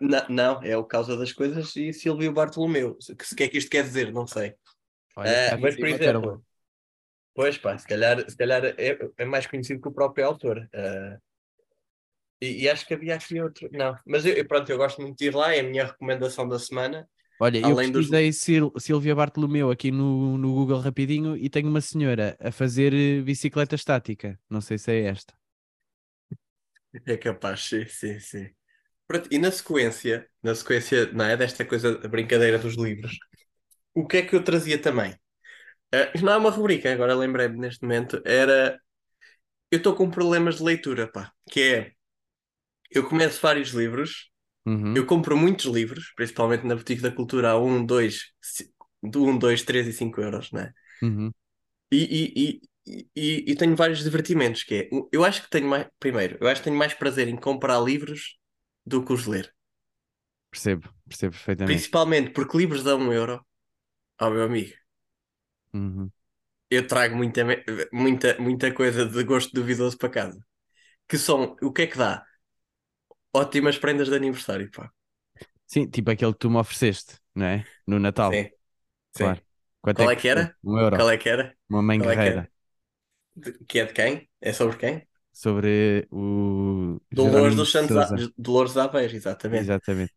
Speaker 3: Não, não, é o Causa das Coisas e Silvio Bartolomeu. O que, que é que isto quer dizer? Não sei.
Speaker 4: Olha, a
Speaker 3: mas, por exemplo, pois pá, se calhar, se calhar é, é mais conhecido que o próprio autor. Ah, e, e acho que havia aqui outro. Não, mas eu, eu- pronto, eu gosto muito de ir lá, é a minha recomendação da semana.
Speaker 4: Olha, eu
Speaker 3: além dos-
Speaker 4: pesquisei Sil- Silvia Bartolomeu aqui no, no Google rapidinho e tenho uma senhora a fazer eh, bicicleta estática. Não sei se é esta.
Speaker 3: É capaz, sim, sim, sim. Pronto, e na sequência, na sequência, não é, desta coisa, a brincadeira dos livros, o que é que eu trazia também? Isto não é uma rubrica, agora lembrei-me neste momento, era eu estou com problemas de leitura, pá, que é eu começo vários livros,
Speaker 4: Uhum.
Speaker 3: eu compro muitos livros, principalmente na Boutique da Cultura, a 1, 2, 1, 2, 3 e 5 euros, não é?
Speaker 4: Uhum.
Speaker 3: E, e, e, e, e tenho vários divertimentos, que é, eu acho que tenho mais, primeiro, eu acho que tenho mais prazer em comprar livros do que os ler.
Speaker 4: Percebo, percebo perfeitamente.
Speaker 3: Principalmente porque livros dão um euro, ao meu amigo.
Speaker 4: Uhum.
Speaker 3: eu trago muita, muita, muita coisa de gosto duvidoso para casa. Que são, o que é que dá? Ótimas prendas de aniversário, pá.
Speaker 4: Sim, tipo aquele que tu me ofereceste, não é? No Natal,
Speaker 3: Sim, sim.
Speaker 4: claro. Quanto
Speaker 3: Qual é que era?
Speaker 4: Um euro.
Speaker 3: Qual é que era?
Speaker 4: Uma mãe
Speaker 3: Qual é que
Speaker 4: guerreira.
Speaker 3: De- Que é de quem? É sobre quem?
Speaker 4: Sobre o
Speaker 3: Dolores dos Santos. A- Dolores Aveiro, exatamente.
Speaker 4: Exatamente.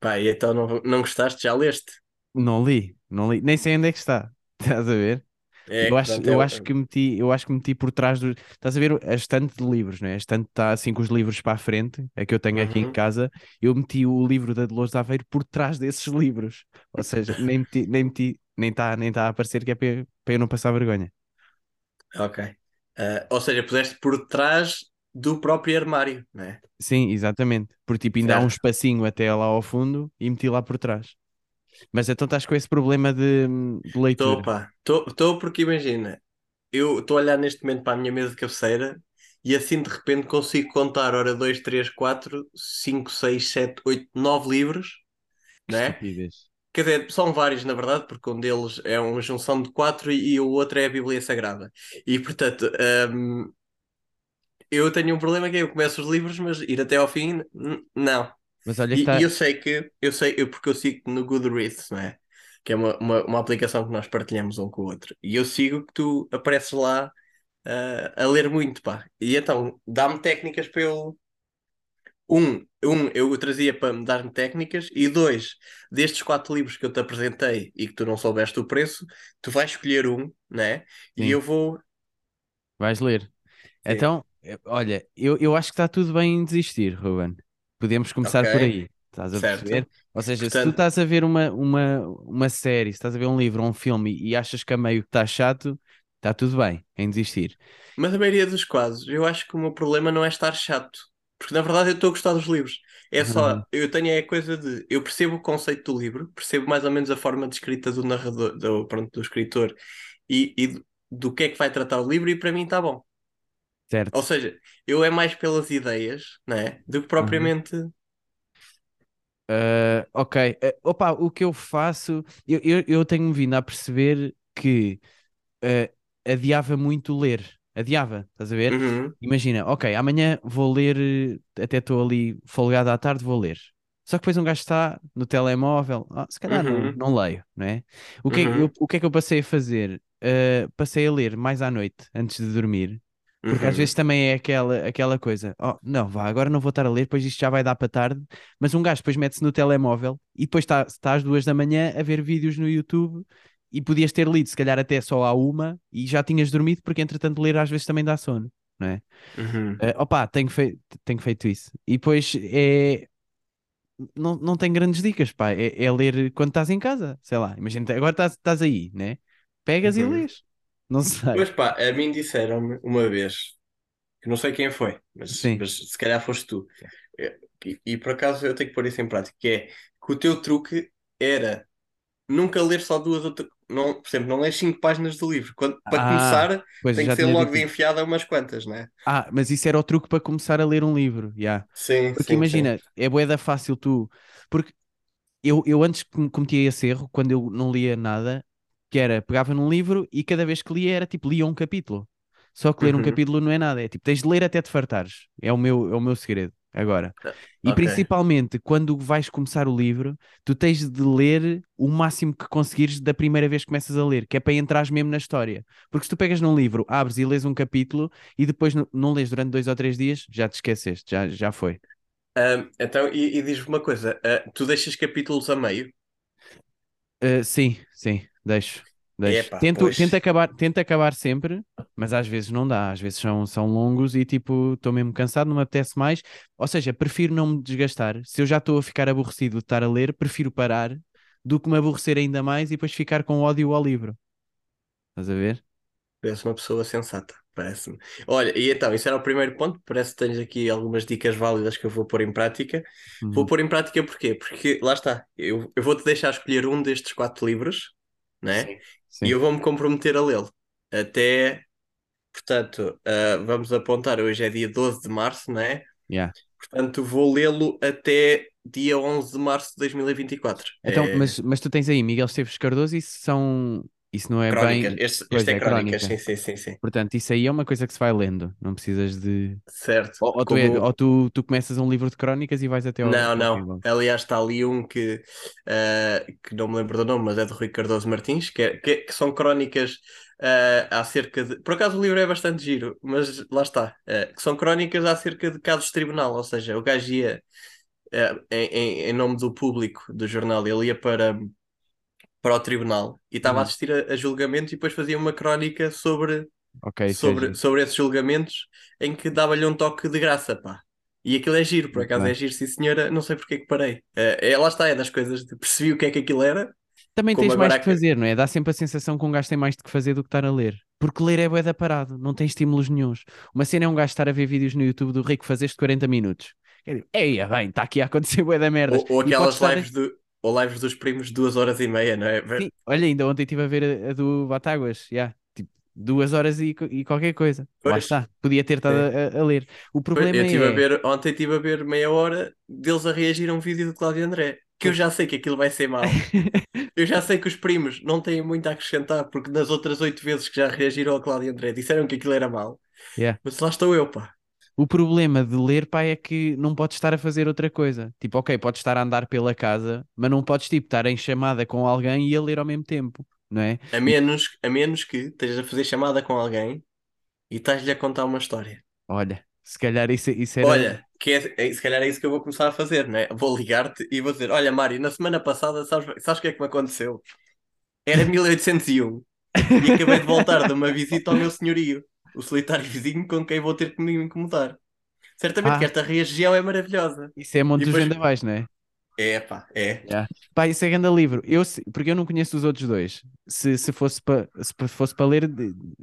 Speaker 3: Pá, e então não, não gostaste? Já leste?
Speaker 4: Não li, não li. Nem sei onde é que está. Estás a ver?
Speaker 3: É,
Speaker 4: eu acho, eu
Speaker 3: é-
Speaker 4: acho que meti, eu acho que meti por trás do. Estás a ver a estante de livros, não é? A estante está assim com os livros para a frente, a que eu tenho aqui em
Speaker 3: Uhum.
Speaker 4: casa. Eu meti o livro da Dolores de Aveiro por trás desses livros. Ou seja, nem meti, nem meti, nem está nem tá a aparecer que é para eu, para eu não passar vergonha.
Speaker 3: Ok. Ah, ou seja, puseste por trás do próprio armário, não é?
Speaker 4: Sim, exatamente. Porque tipo, ainda há um
Speaker 3: Certo.
Speaker 4: espacinho até lá ao fundo e meti lá por trás. Mas então estás com esse problema de, de
Speaker 3: Estou,
Speaker 4: leitura.
Speaker 3: pá. Estou porque imagina, eu estou a olhar neste momento para a minha mesa de cabeceira e assim de repente consigo contar, ora, 2, 3, 4, 5, 6, 7, 8, 9 livros, é?
Speaker 4: estupidez.
Speaker 3: Quer dizer, são vários, na verdade, porque um deles é uma junção de quatro e, e o outro é a Bíblia Sagrada. E, portanto, hum, eu tenho um problema que é eu começo os livros, mas ir até ao fim, não.
Speaker 4: Mas olha que
Speaker 3: E, eu sei que, eu sei, eu, porque eu sigo no Goodreads, não é? Que é uma, uma, uma aplicação que nós partilhamos um com o outro. E eu sigo que tu apareces lá ah, a ler muito, pá. E então, dá-me técnicas para eu. Um, um, eu trazia para me dar-me técnicas, e dois, destes quatro livros que eu te apresentei e que tu não soubeste o preço, tu vais escolher um, né? E eu vou.
Speaker 4: Vais ler.
Speaker 3: Sim.
Speaker 4: Então, eh, olha, eu, eu acho que está tudo bem em desistir, Ruben. Podemos começar por
Speaker 3: Ok.
Speaker 4: aí. Estás a
Speaker 3: Certo.
Speaker 4: perceber? Ou seja, se tu
Speaker 3: Portanto-
Speaker 4: estás a ver uma, uma, uma série, se estás a ver um livro ou um filme e achas que a meio está chato, está tudo bem em desistir.
Speaker 3: Mas a maioria dos casos, eu acho que o meu problema não é estar chato. Porque na verdade eu estou a gostar dos livros. É só,
Speaker 4: Uhum.
Speaker 3: eu tenho a coisa de, eu percebo o conceito do livro, percebo mais ou menos a forma de escrita do narrador, do, pronto, do escritor e, e do, do que é que vai tratar o livro e para mim está bom.
Speaker 4: Certo?
Speaker 3: Ou seja, eu é mais pelas ideias, né, do que propriamente.
Speaker 4: Ah, ok. Ah, opa, o que eu faço, eu, eu, eu tenho-me vindo a perceber que ah, adiava muito ler. Adiava, estás a ver?
Speaker 3: Uhum,
Speaker 4: Imagina, ok, amanhã vou ler, até estou ali folgado à tarde, vou ler. Só que depois um gajo está no telemóvel, ah, se calhar não,
Speaker 3: Uhum.
Speaker 4: não leio, não é? O que é,
Speaker 3: Uhum.
Speaker 4: eu- o que é que eu passei a fazer? Ah, passei a ler mais à noite, antes de dormir, porque às
Speaker 3: uhum.
Speaker 4: vezes também é aquela, aquela coisa, oh, não, vá, agora não vou estar a ler, depois isto já vai dar para tarde, mas um gajo depois mete-se no telemóvel e depois está, está às duas da manhã a ver vídeos no YouTube e podias ter lido, se calhar até só à uma e já tinhas dormido, porque entretanto ler às vezes também dá sono, não é?
Speaker 3: Uhum.
Speaker 4: Eh, opa, tenho, fei- tenho feito isso. E depois é. Não, não tem grandes dicas, pá. É, é ler quando estás em casa, sei lá. Imagina, agora estás, estás aí, né? Pegas e
Speaker 3: Uhum.
Speaker 4: lês. Não sei.
Speaker 3: Mas pá, a mim disseram-me uma vez, que não sei quem foi, mas,
Speaker 4: Sim.
Speaker 3: mas se calhar foste tu. É, E, e por acaso eu tenho que pôr isso em prática, que é que o teu truque era nunca ler só duas ou três, não, por exemplo, não ler cinco páginas do livro. Quando, para
Speaker 4: Ah,
Speaker 3: começar,
Speaker 4: Pois
Speaker 3: tem que ser logo de enfiada umas quantas, né?
Speaker 4: Ah, mas isso era o truque para começar a ler um livro, já.
Speaker 3: Sim,
Speaker 4: Porque
Speaker 3: sim,
Speaker 4: imagina, é bué fácil tu. Porque eu, eu antes com- cometia esse erro, quando eu não lia nada, que era, pegava num livro e cada vez que lia era tipo, lia um capítulo. Só que ler um
Speaker 3: Uhum.
Speaker 4: capítulo não é nada, é tipo, tens de ler até te fartares. É o meu, é o meu segredo agora. E
Speaker 3: Ok.
Speaker 4: principalmente quando vais começar o livro, tu tens de ler o máximo que conseguires da primeira vez que começas a ler, que é para entrares mesmo na história. Porque se tu pegas num livro, abres e lês um capítulo e depois não, não lês durante dois ou três dias, já te esqueceste, já, já foi.
Speaker 3: Então, e, e diz-me uma coisa, ah, tu deixas capítulos a meio?
Speaker 4: Uh, sim, sim, deixo.
Speaker 3: Epá,
Speaker 4: tento,
Speaker 3: pois.
Speaker 4: tento, acabar, tento acabar sempre, mas às vezes não dá. Às vezes são, são longos e tipo, estou mesmo cansado, não me apetece mais. Ou seja, prefiro não me desgastar. Se eu já estou a ficar aborrecido de estar a ler, prefiro parar do que me aborrecer ainda mais e depois ficar com ódio ao livro. Estás a ver?
Speaker 3: Parece uma pessoa sensata, parece-me. Olha, e então, isso era o primeiro ponto. Parece que tens aqui algumas dicas válidas que eu vou pôr em prática. Vou
Speaker 4: Uhum.
Speaker 3: pôr em prática porquê? Porque lá está, eu, eu vou-te deixar escolher um destes quatro livros, né?
Speaker 4: Sim,
Speaker 3: E eu vou-me comprometer a lê-lo. Até, portanto, ah, vamos apontar, hoje é dia 12 de março, né?
Speaker 4: Yeah.
Speaker 3: Portanto, vou lê-lo até dia 11 de março de 2024.
Speaker 4: Então,
Speaker 3: É,
Speaker 4: mas, mas tu tens aí Miguel Esteves Cardoso e são, Isso não é
Speaker 3: Crónicas.
Speaker 4: bem.
Speaker 3: Este, este é
Speaker 4: é,
Speaker 3: crónicas,
Speaker 4: crónica.
Speaker 3: sim, sim, sim, sim.
Speaker 4: Portanto, isso aí é uma coisa que se vai lendo. Não precisas de.
Speaker 3: Certo.
Speaker 4: Ou, ou tu, é-
Speaker 3: Como-
Speaker 4: ou tu, tu começas um livro de crónicas e vais até ao.
Speaker 3: Não, não. Aliás, está ali um que, eh, que não me lembro do nome, mas é do Rui Cardoso Martins, que, é- que, que são crónicas eh, acerca de. Por acaso o livro é bastante giro, mas lá está. eh, que são crónicas acerca de casos de tribunal, ou seja, o gajo ia eh, em, em, em nome do público do jornal, ele ia para, para o tribunal e estava a
Speaker 4: Uhum.
Speaker 3: assistir a, a julgamentos e depois fazia uma crónica sobre,
Speaker 4: Ok, isso é
Speaker 3: sobre, sobre esses julgamentos em que dava-lhe um toque de graça, pá. E aquilo é giro, por acaso é giro, sim senhora, não sei porque é que parei. É, é, lá está, é das coisas, percebi o que é que aquilo era.
Speaker 4: Também tens mais
Speaker 3: que-
Speaker 4: fazer, não é? Dá sempre a sensação que um gajo tem mais de que fazer do que estar a ler. Porque ler é bué da parado, não tem estímulos nenhuns. Uma cena é um gajo estar a ver vídeos no YouTube do Rico fazeste 40 minutos. Eia, bem, está aqui a acontecer bué da merda.
Speaker 3: Ou, ou aquelas
Speaker 4: podes estar
Speaker 3: lives, do, ou lives dos primos duas horas e meia, não é?
Speaker 4: Sim, olha, ainda ontem estive a ver a, a do Batáguas, já, tipo, duas horas e, e qualquer coisa. Lá
Speaker 3: Pois.
Speaker 4: está, podia ter estado a, a- a ler. O problema
Speaker 3: Eu estive
Speaker 4: é.
Speaker 3: a ver, ontem estive a ver meia hora deles a reagir a um vídeo do Cláudio André, que eu já sei que aquilo vai ser mau. Eu já sei que os primos não têm muito a acrescentar, porque nas outras oito vezes que já reagiram ao Cláudio André disseram que aquilo era mau.
Speaker 4: Yeah.
Speaker 3: Mas lá estou eu, pá.
Speaker 4: O problema de ler, pá, é que não podes estar a fazer outra coisa. Tipo, ok, podes estar a andar pela casa, mas não podes, tipo, estar em chamada com alguém e a ler ao mesmo tempo, não é?
Speaker 3: A menos, a menos que estejas a fazer chamada com alguém e estás-lhe a contar uma história.
Speaker 4: Olha, se calhar isso, isso era.
Speaker 3: Olha, que é, é- se calhar é isso que eu vou começar a fazer, né? Vou ligar-te e vou dizer: Olha, Mário, na semana passada, sabes, sabes o que é que me aconteceu? Era 1801 e acabei de voltar de uma visita ao meu senhorio, o solitário vizinho com quem vou ter que me incomodar. Certamente
Speaker 4: Ah.
Speaker 3: que esta região é maravilhosa.
Speaker 4: Isso é Monte
Speaker 3: E
Speaker 4: dos
Speaker 3: depois-
Speaker 4: Vendavais, não é?
Speaker 3: É, pá, é.
Speaker 4: Pá, isso é grande livro. Eu, porque eu não conheço os outros dois. Se, se fosse para se fosse para ler,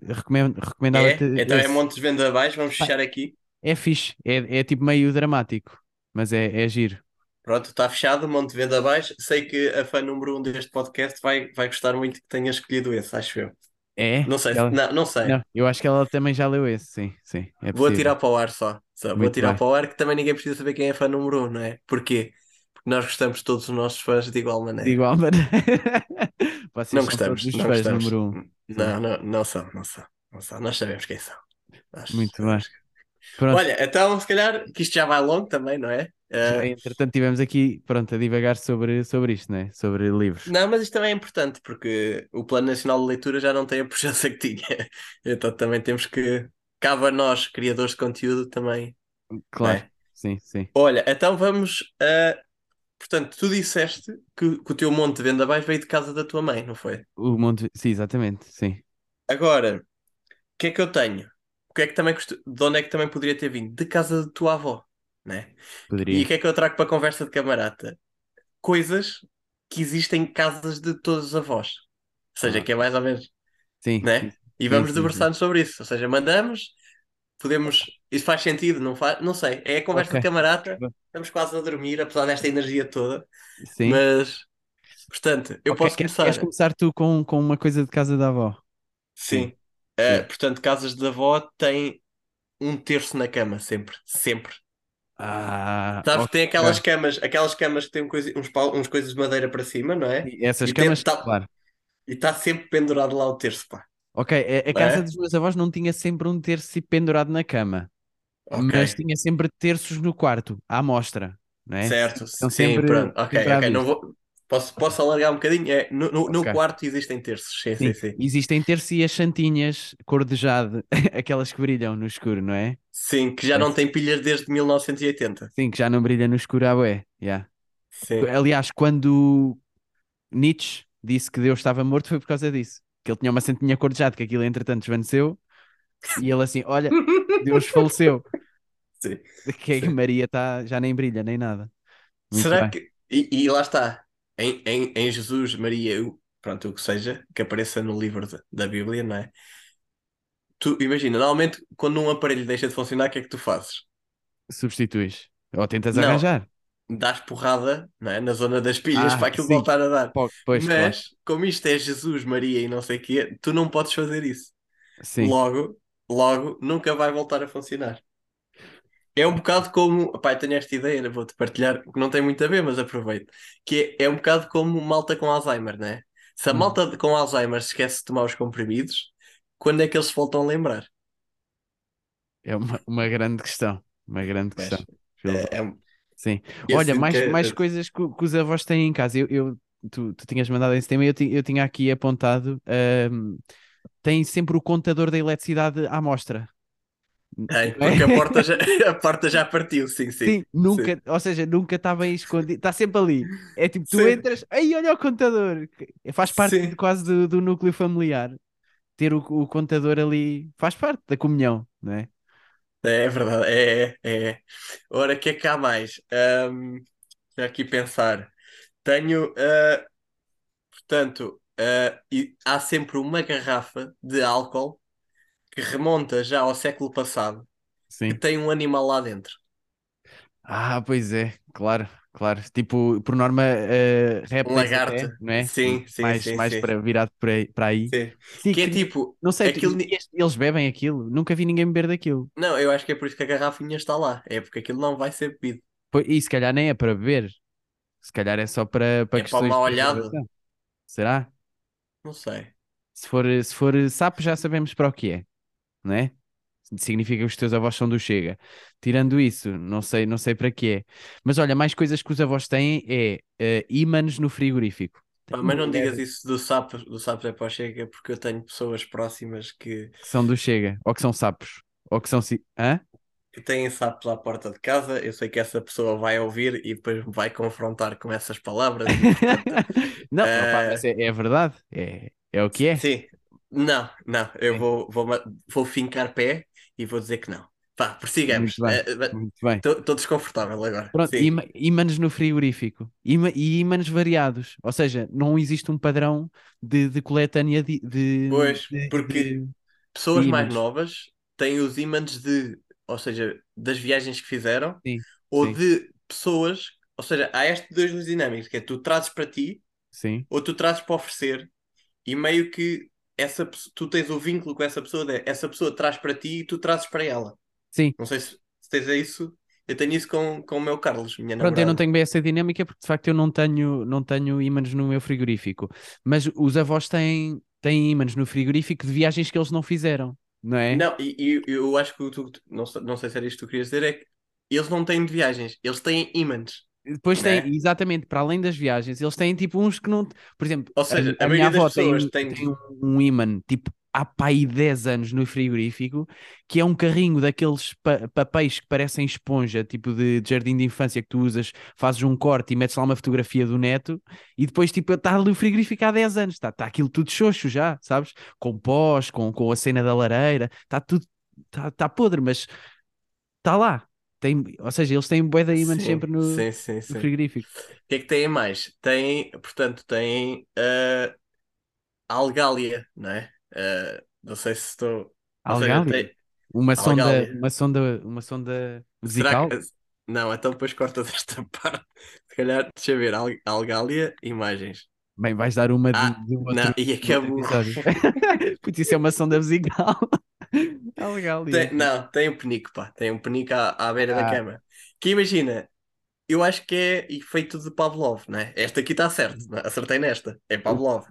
Speaker 4: recomendo,
Speaker 3: É,
Speaker 4: recomendava-te.
Speaker 3: então é
Speaker 4: esse.
Speaker 3: Montes Vendavais, vamos
Speaker 4: Pá.
Speaker 3: fechar aqui.
Speaker 4: É fixe, é, é tipo meio dramático, mas é, é giro.
Speaker 3: Pronto, está fechado, Monte Vendavais. Sei que a fã número um deste podcast vai, vai gostar muito que tenha escolhido esse, acho eu.
Speaker 4: É?
Speaker 3: Não sei, se-
Speaker 4: Ela-
Speaker 3: não, não sei.
Speaker 4: Não, eu acho que ela também já leu esse, sim, sim. É
Speaker 3: Vou tirar para o ar só. Só Vou tirar para o ar que também ninguém precisa saber quem é fã número um, não é? Porquê? Porque nós gostamos de todos os nossos fãs de igual maneira.
Speaker 4: De igual maneira. Vocês
Speaker 3: não gostamos, não
Speaker 4: fãs
Speaker 3: gostamos.
Speaker 4: número um.
Speaker 3: Não, não, não são, não são, não são. Nós sabemos quem são. Nós
Speaker 4: Muito bem. Pronto,
Speaker 3: Olha, então se calhar que isto já vai longo também, não é? Ah,
Speaker 4: entretanto tivemos aqui, pronto, a divagar sobre, sobre isto, né? Sobre livros.
Speaker 3: não, mas isto também é importante porque o Plano Nacional de Leitura já não tem a pujança que tinha. Então também temos que, cabe a nós, criadores de conteúdo, também
Speaker 4: Claro,
Speaker 3: É.
Speaker 4: sim, sim.
Speaker 3: Olha, então vamos a. Portanto, tu disseste que, que o teu monte de vendavais veio de casa da tua mãe, não foi?
Speaker 4: O Monte, sim, exatamente, sim.
Speaker 3: Agora, o que é que eu tenho? O que é que também costu- De onde é que também poderia ter vindo? De casa da tua avó, né? E
Speaker 4: Poderia.
Speaker 3: o que é que eu trago para a conversa de camarada? Coisas que existem em casas de todos os avós. Ou seja,
Speaker 4: Ah.
Speaker 3: que é mais ou menos,
Speaker 4: Sim,
Speaker 3: né? E vamos debruçar-nos sobre isso. Ou seja, mandamos, podemos. Isso faz sentido, não faz? Não sei. É a conversa
Speaker 4: Ok.
Speaker 3: de camarada. Estamos quase a dormir, apesar desta energia toda.
Speaker 4: sim.
Speaker 3: Mas, portanto, eu
Speaker 4: Ok,
Speaker 3: posso começar.
Speaker 4: queres começar tu com, com uma coisa de casa da avó?
Speaker 3: Sim.
Speaker 4: Sim. Sim.
Speaker 3: portanto, casas de avó têm um terço na cama, sempre. Sempre.
Speaker 4: Ah,
Speaker 3: Sabes,
Speaker 4: ok.
Speaker 3: tem aquelas camas, aquelas camas que têm coisa- uns, pau- uns coisas de madeira para cima, não é?
Speaker 4: E Essas
Speaker 3: E tem-
Speaker 4: camas,
Speaker 3: tá-
Speaker 4: claro.
Speaker 3: E está sempre pendurado lá o terço, pá.
Speaker 4: Ok, a, a
Speaker 3: Não é?
Speaker 4: casa dos meus avós não tinha sempre um terço pendurado na cama,
Speaker 3: Ok.
Speaker 4: mas tinha sempre terços no quarto, à mostra, é?
Speaker 3: Certo.
Speaker 4: Estão
Speaker 3: Sim,
Speaker 4: sempre-
Speaker 3: pronto. Ok,
Speaker 4: sempre
Speaker 3: ok. Não vou... Posso, posso alargar um bocadinho? É, no, no, no quarto existem terços. Sim,
Speaker 4: Sim,
Speaker 3: sim.
Speaker 4: Existem terços e as santinhas cor de jade, aquelas que brilham no escuro, não é?
Speaker 3: Sim, que já
Speaker 4: É.
Speaker 3: não tem pilhas desde 1980.
Speaker 4: Sim, que já não brilha no escuro à bué. yeah.
Speaker 3: Sim.
Speaker 4: Aliás, quando Nietzsche disse que Deus estava morto foi por causa disso. Que ele tinha uma santinha cor de jade, que aquilo entretanto desvaneceu. E ele assim, olha, Deus faleceu.
Speaker 3: Sim.
Speaker 4: Que. Maria tá, já nem brilha, nem nada. Muito
Speaker 3: Será
Speaker 4: bem.
Speaker 3: que. E, e lá está. Em, em, em Jesus, Maria, o- pronto, o que seja, que apareça no livro da, da Bíblia, não é? Tu imagina, normalmente quando um aparelho deixa de funcionar, o que é que tu fazes?
Speaker 4: Substituis. Ou tentas
Speaker 3: Não.
Speaker 4: arranjar.
Speaker 3: Dás porrada, não é? Na zona das pilhas
Speaker 4: Ah,
Speaker 3: para aquilo
Speaker 4: sim.
Speaker 3: voltar a dar.
Speaker 4: Pô, Pois, claro.
Speaker 3: Mas, como isto é Jesus, Maria e não sei o quê, tu não podes fazer isso.
Speaker 4: Sim.
Speaker 3: Logo, logo, nunca vai voltar a funcionar. É um bocado como, pai, tenho esta ideia, vou-te partilhar, que não tem muito a ver, mas aproveito. Que é, é um bocado como malta com Alzheimer, né? Se a
Speaker 4: Hum.
Speaker 3: malta com Alzheimer esquece de tomar os comprimidos, quando é que eles se voltam a lembrar?
Speaker 4: É uma, uma grande questão. Uma grande
Speaker 3: Mas,
Speaker 4: questão.
Speaker 3: É, é-
Speaker 4: Sim.
Speaker 3: eu
Speaker 4: Olha,
Speaker 3: sinto
Speaker 4: mais,
Speaker 3: que-
Speaker 4: mais coisas que, que os avós têm em casa. Eu, eu- tu, tu tinhas mandado esse tema e eu, ti- eu tinha aqui apontado. ahm, tem sempre o contador da eletricidade à mostra. É?
Speaker 3: porque a porta já, a porta já partiu, sim, sim.
Speaker 4: Sim, nunca, ou seja, nunca está bem escondido, está sempre ali. É tipo, tu
Speaker 3: Sim.
Speaker 4: entras, aí olha o contador, Que faz parte
Speaker 3: Sim.
Speaker 4: de- quase do, do núcleo familiar. Ter o, o contador ali faz parte da comunhão, não é?
Speaker 3: É verdade, é, é. é. Ora, o que é que há mais? Deixa aqui pensar. Tenho, ah, portanto, e há sempre uma garrafa de álcool que remonta já ao século passado, que
Speaker 4: Sim.
Speaker 3: tem um animal lá dentro.
Speaker 4: Ah, pois é, claro, claro. Tipo, por norma, uh,
Speaker 3: Um
Speaker 4: répteis
Speaker 3: lagarto.
Speaker 4: até, não é?
Speaker 3: Sim, sim,
Speaker 4: mais,
Speaker 3: sim,
Speaker 4: mais
Speaker 3: sim.
Speaker 4: para virado para aí. Para aí.
Speaker 3: Sim.
Speaker 4: Sim,
Speaker 3: Que é
Speaker 4: que-
Speaker 3: tipo,
Speaker 4: não sei,
Speaker 3: aquilo.
Speaker 4: tipo, eles- bebem aquilo. Nunca vi ninguém beber daquilo.
Speaker 3: Não, eu acho que é por isso que a garrafinha está lá. É porque aquilo não vai ser bebido.
Speaker 4: Pois- E se calhar nem é para beber. Se calhar é só para, para
Speaker 3: É para
Speaker 4: questões
Speaker 3: uma
Speaker 4: de
Speaker 3: olhada.
Speaker 4: Será?
Speaker 3: Não sei.
Speaker 4: Se for, se for sapo, já sabemos para o que é, não é? Significa que os teus avós são do Chega. Tirando isso, não sei, não sei para que é. Mas olha, mais coisas que os avós têm é eh, ímãs no frigorífico.
Speaker 3: Pá, mas não digas isso do sapo, do sapo é para o Chega, porque eu tenho pessoas próximas que,
Speaker 4: Que são do Chega, ou que são sapos, ou que são. Hã?
Speaker 3: que têm sapos à porta de casa. Eu sei que essa pessoa vai ouvir e depois me vai confrontar com essas palavras. e, portanto,
Speaker 4: não,
Speaker 3: eh,
Speaker 4: mas é, é verdade. É, é o que é.
Speaker 3: Sim, não, não, eu
Speaker 4: Sim.
Speaker 3: vou, vou, vou fincar pé e vou dizer que não. Pá, prossigamos.
Speaker 4: Muito bem. Muito bem.
Speaker 3: Estou desconfortável agora.
Speaker 4: Pronto, ímã- ímãs no frigorífico e ímãs variados, ou seja, não existe um padrão de, de coletânea de, de-
Speaker 3: Pois, porque
Speaker 4: de-
Speaker 3: pessoas mais novas têm os ímãs de, ou seja, das viagens que fizeram,
Speaker 4: Sim,
Speaker 3: ou
Speaker 4: sim.
Speaker 3: de pessoas, ou seja, há estes dois dinâmicos, que é tu trazes para ti
Speaker 4: sim,
Speaker 3: ou tu trazes para oferecer, e meio que essa, tu tens o vínculo com essa pessoa, de, essa pessoa traz para ti e tu trazes para ela.
Speaker 4: sim.
Speaker 3: Não sei se, se tens isso. Eu tenho isso com, com o meu Carlos, minha
Speaker 4: Pronto, eu não tenho bem essa dinâmica porque de facto eu não tenho, não tenho ímãs no meu frigorífico, mas os avós têm, têm ímãs no frigorífico de viagens que eles não fizeram, não é?
Speaker 3: Não, e, eu acho que tu, não, sei- não sei se era isto que tu querias dizer, é que eles não têm de viagens, eles têm ímãs.
Speaker 4: Depois tem,
Speaker 3: Né?
Speaker 4: exatamente, para além das viagens, eles têm tipo uns que não. Por exemplo,
Speaker 3: Ou seja, a
Speaker 4: minha
Speaker 3: maioria das
Speaker 4: avó tem,
Speaker 3: pessoas tem-
Speaker 4: tem um, ímã tipo há pá aí 10 anos no frigorífico, que é um carrinho daqueles pa- papéis que parecem esponja, tipo de, de jardim de infância que tu usas, fazes um corte e metes lá uma fotografia do neto, e depois tipo está ali o frigorífico há 10 anos, está tá aquilo tudo xoxo já, sabes? Com pós, com, com a cena da lareira, está tudo, está tá podre, mas está lá. Tem, ou seja, eles têm bué de ímãs sempre no,
Speaker 3: sim, sim,
Speaker 4: no
Speaker 3: sim.
Speaker 4: frigorífico.
Speaker 3: O que é que têm mais? Têm, portanto, têm ah, algália, não é? Ah, não sei se estou.
Speaker 4: Algália?
Speaker 3: tem-
Speaker 4: Uma sonda,
Speaker 3: Algália.
Speaker 4: uma sonda, uma sonda musical?
Speaker 3: que. Não, então depois cortas esta parte. Se calhar, deixa ver, al- algália, imagens.
Speaker 4: Bem, vais dar uma de,
Speaker 3: Ah,
Speaker 4: de um outro,
Speaker 3: não, e acabou.
Speaker 4: Putz, isso é uma sonda musical. Algália.
Speaker 3: Tem- não, tem um penico, pá. Tem um penico à, à beira da
Speaker 4: Ah.
Speaker 3: cama. Que imagina, eu acho que é efeito de Pavlov, não é? Esta aqui está certo, não é? acertei nesta. É Pavlov.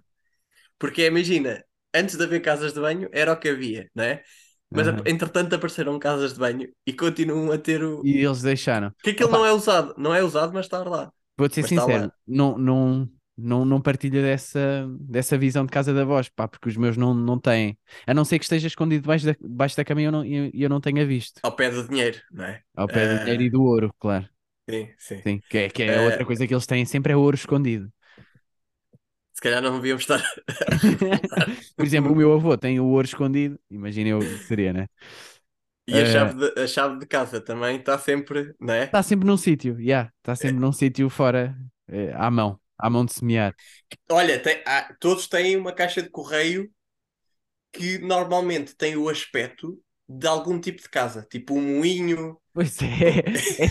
Speaker 3: Porque imagina, antes de haver casas de banho, era o que havia, não é? Mas
Speaker 4: Aham.
Speaker 3: entretanto apareceram casas de banho e continuam a ter o.
Speaker 4: E eles deixaram.
Speaker 3: Que aquilo
Speaker 4: Opa.
Speaker 3: não é usado, não é usado, mas está lá.
Speaker 4: Vou-te ser
Speaker 3: Mas
Speaker 4: sincero, não, não, não, não partilho dessa, dessa visão de casa da voz, pá, porque os meus não, não têm. A não ser que esteja escondido debaixo da, debaixo da cama e eu não, e eu, não tenha visto.
Speaker 3: Ao pé do dinheiro, não é?
Speaker 4: Ao pé do
Speaker 3: Ah.
Speaker 4: dinheiro e do ouro, claro.
Speaker 3: Sim, sim.
Speaker 4: Sim, que é, que é
Speaker 3: Eh,
Speaker 4: outra coisa que eles têm sempre é ouro escondido.
Speaker 3: Se calhar não devíamos estar.
Speaker 4: Por exemplo, o meu avô tem o ouro escondido, imagina eu que seria, né?
Speaker 3: E a
Speaker 4: Eh,
Speaker 3: chave de, a chave de casa também está sempre, não é?
Speaker 4: Está sempre num sítio, yeah, está sempre num sítio fora, eh, à mão, à mão de semear.
Speaker 3: Olha, tem- há- todos têm uma caixa de correio que normalmente tem o aspecto de algum tipo de casa, tipo um moinho.
Speaker 4: Pois é, é,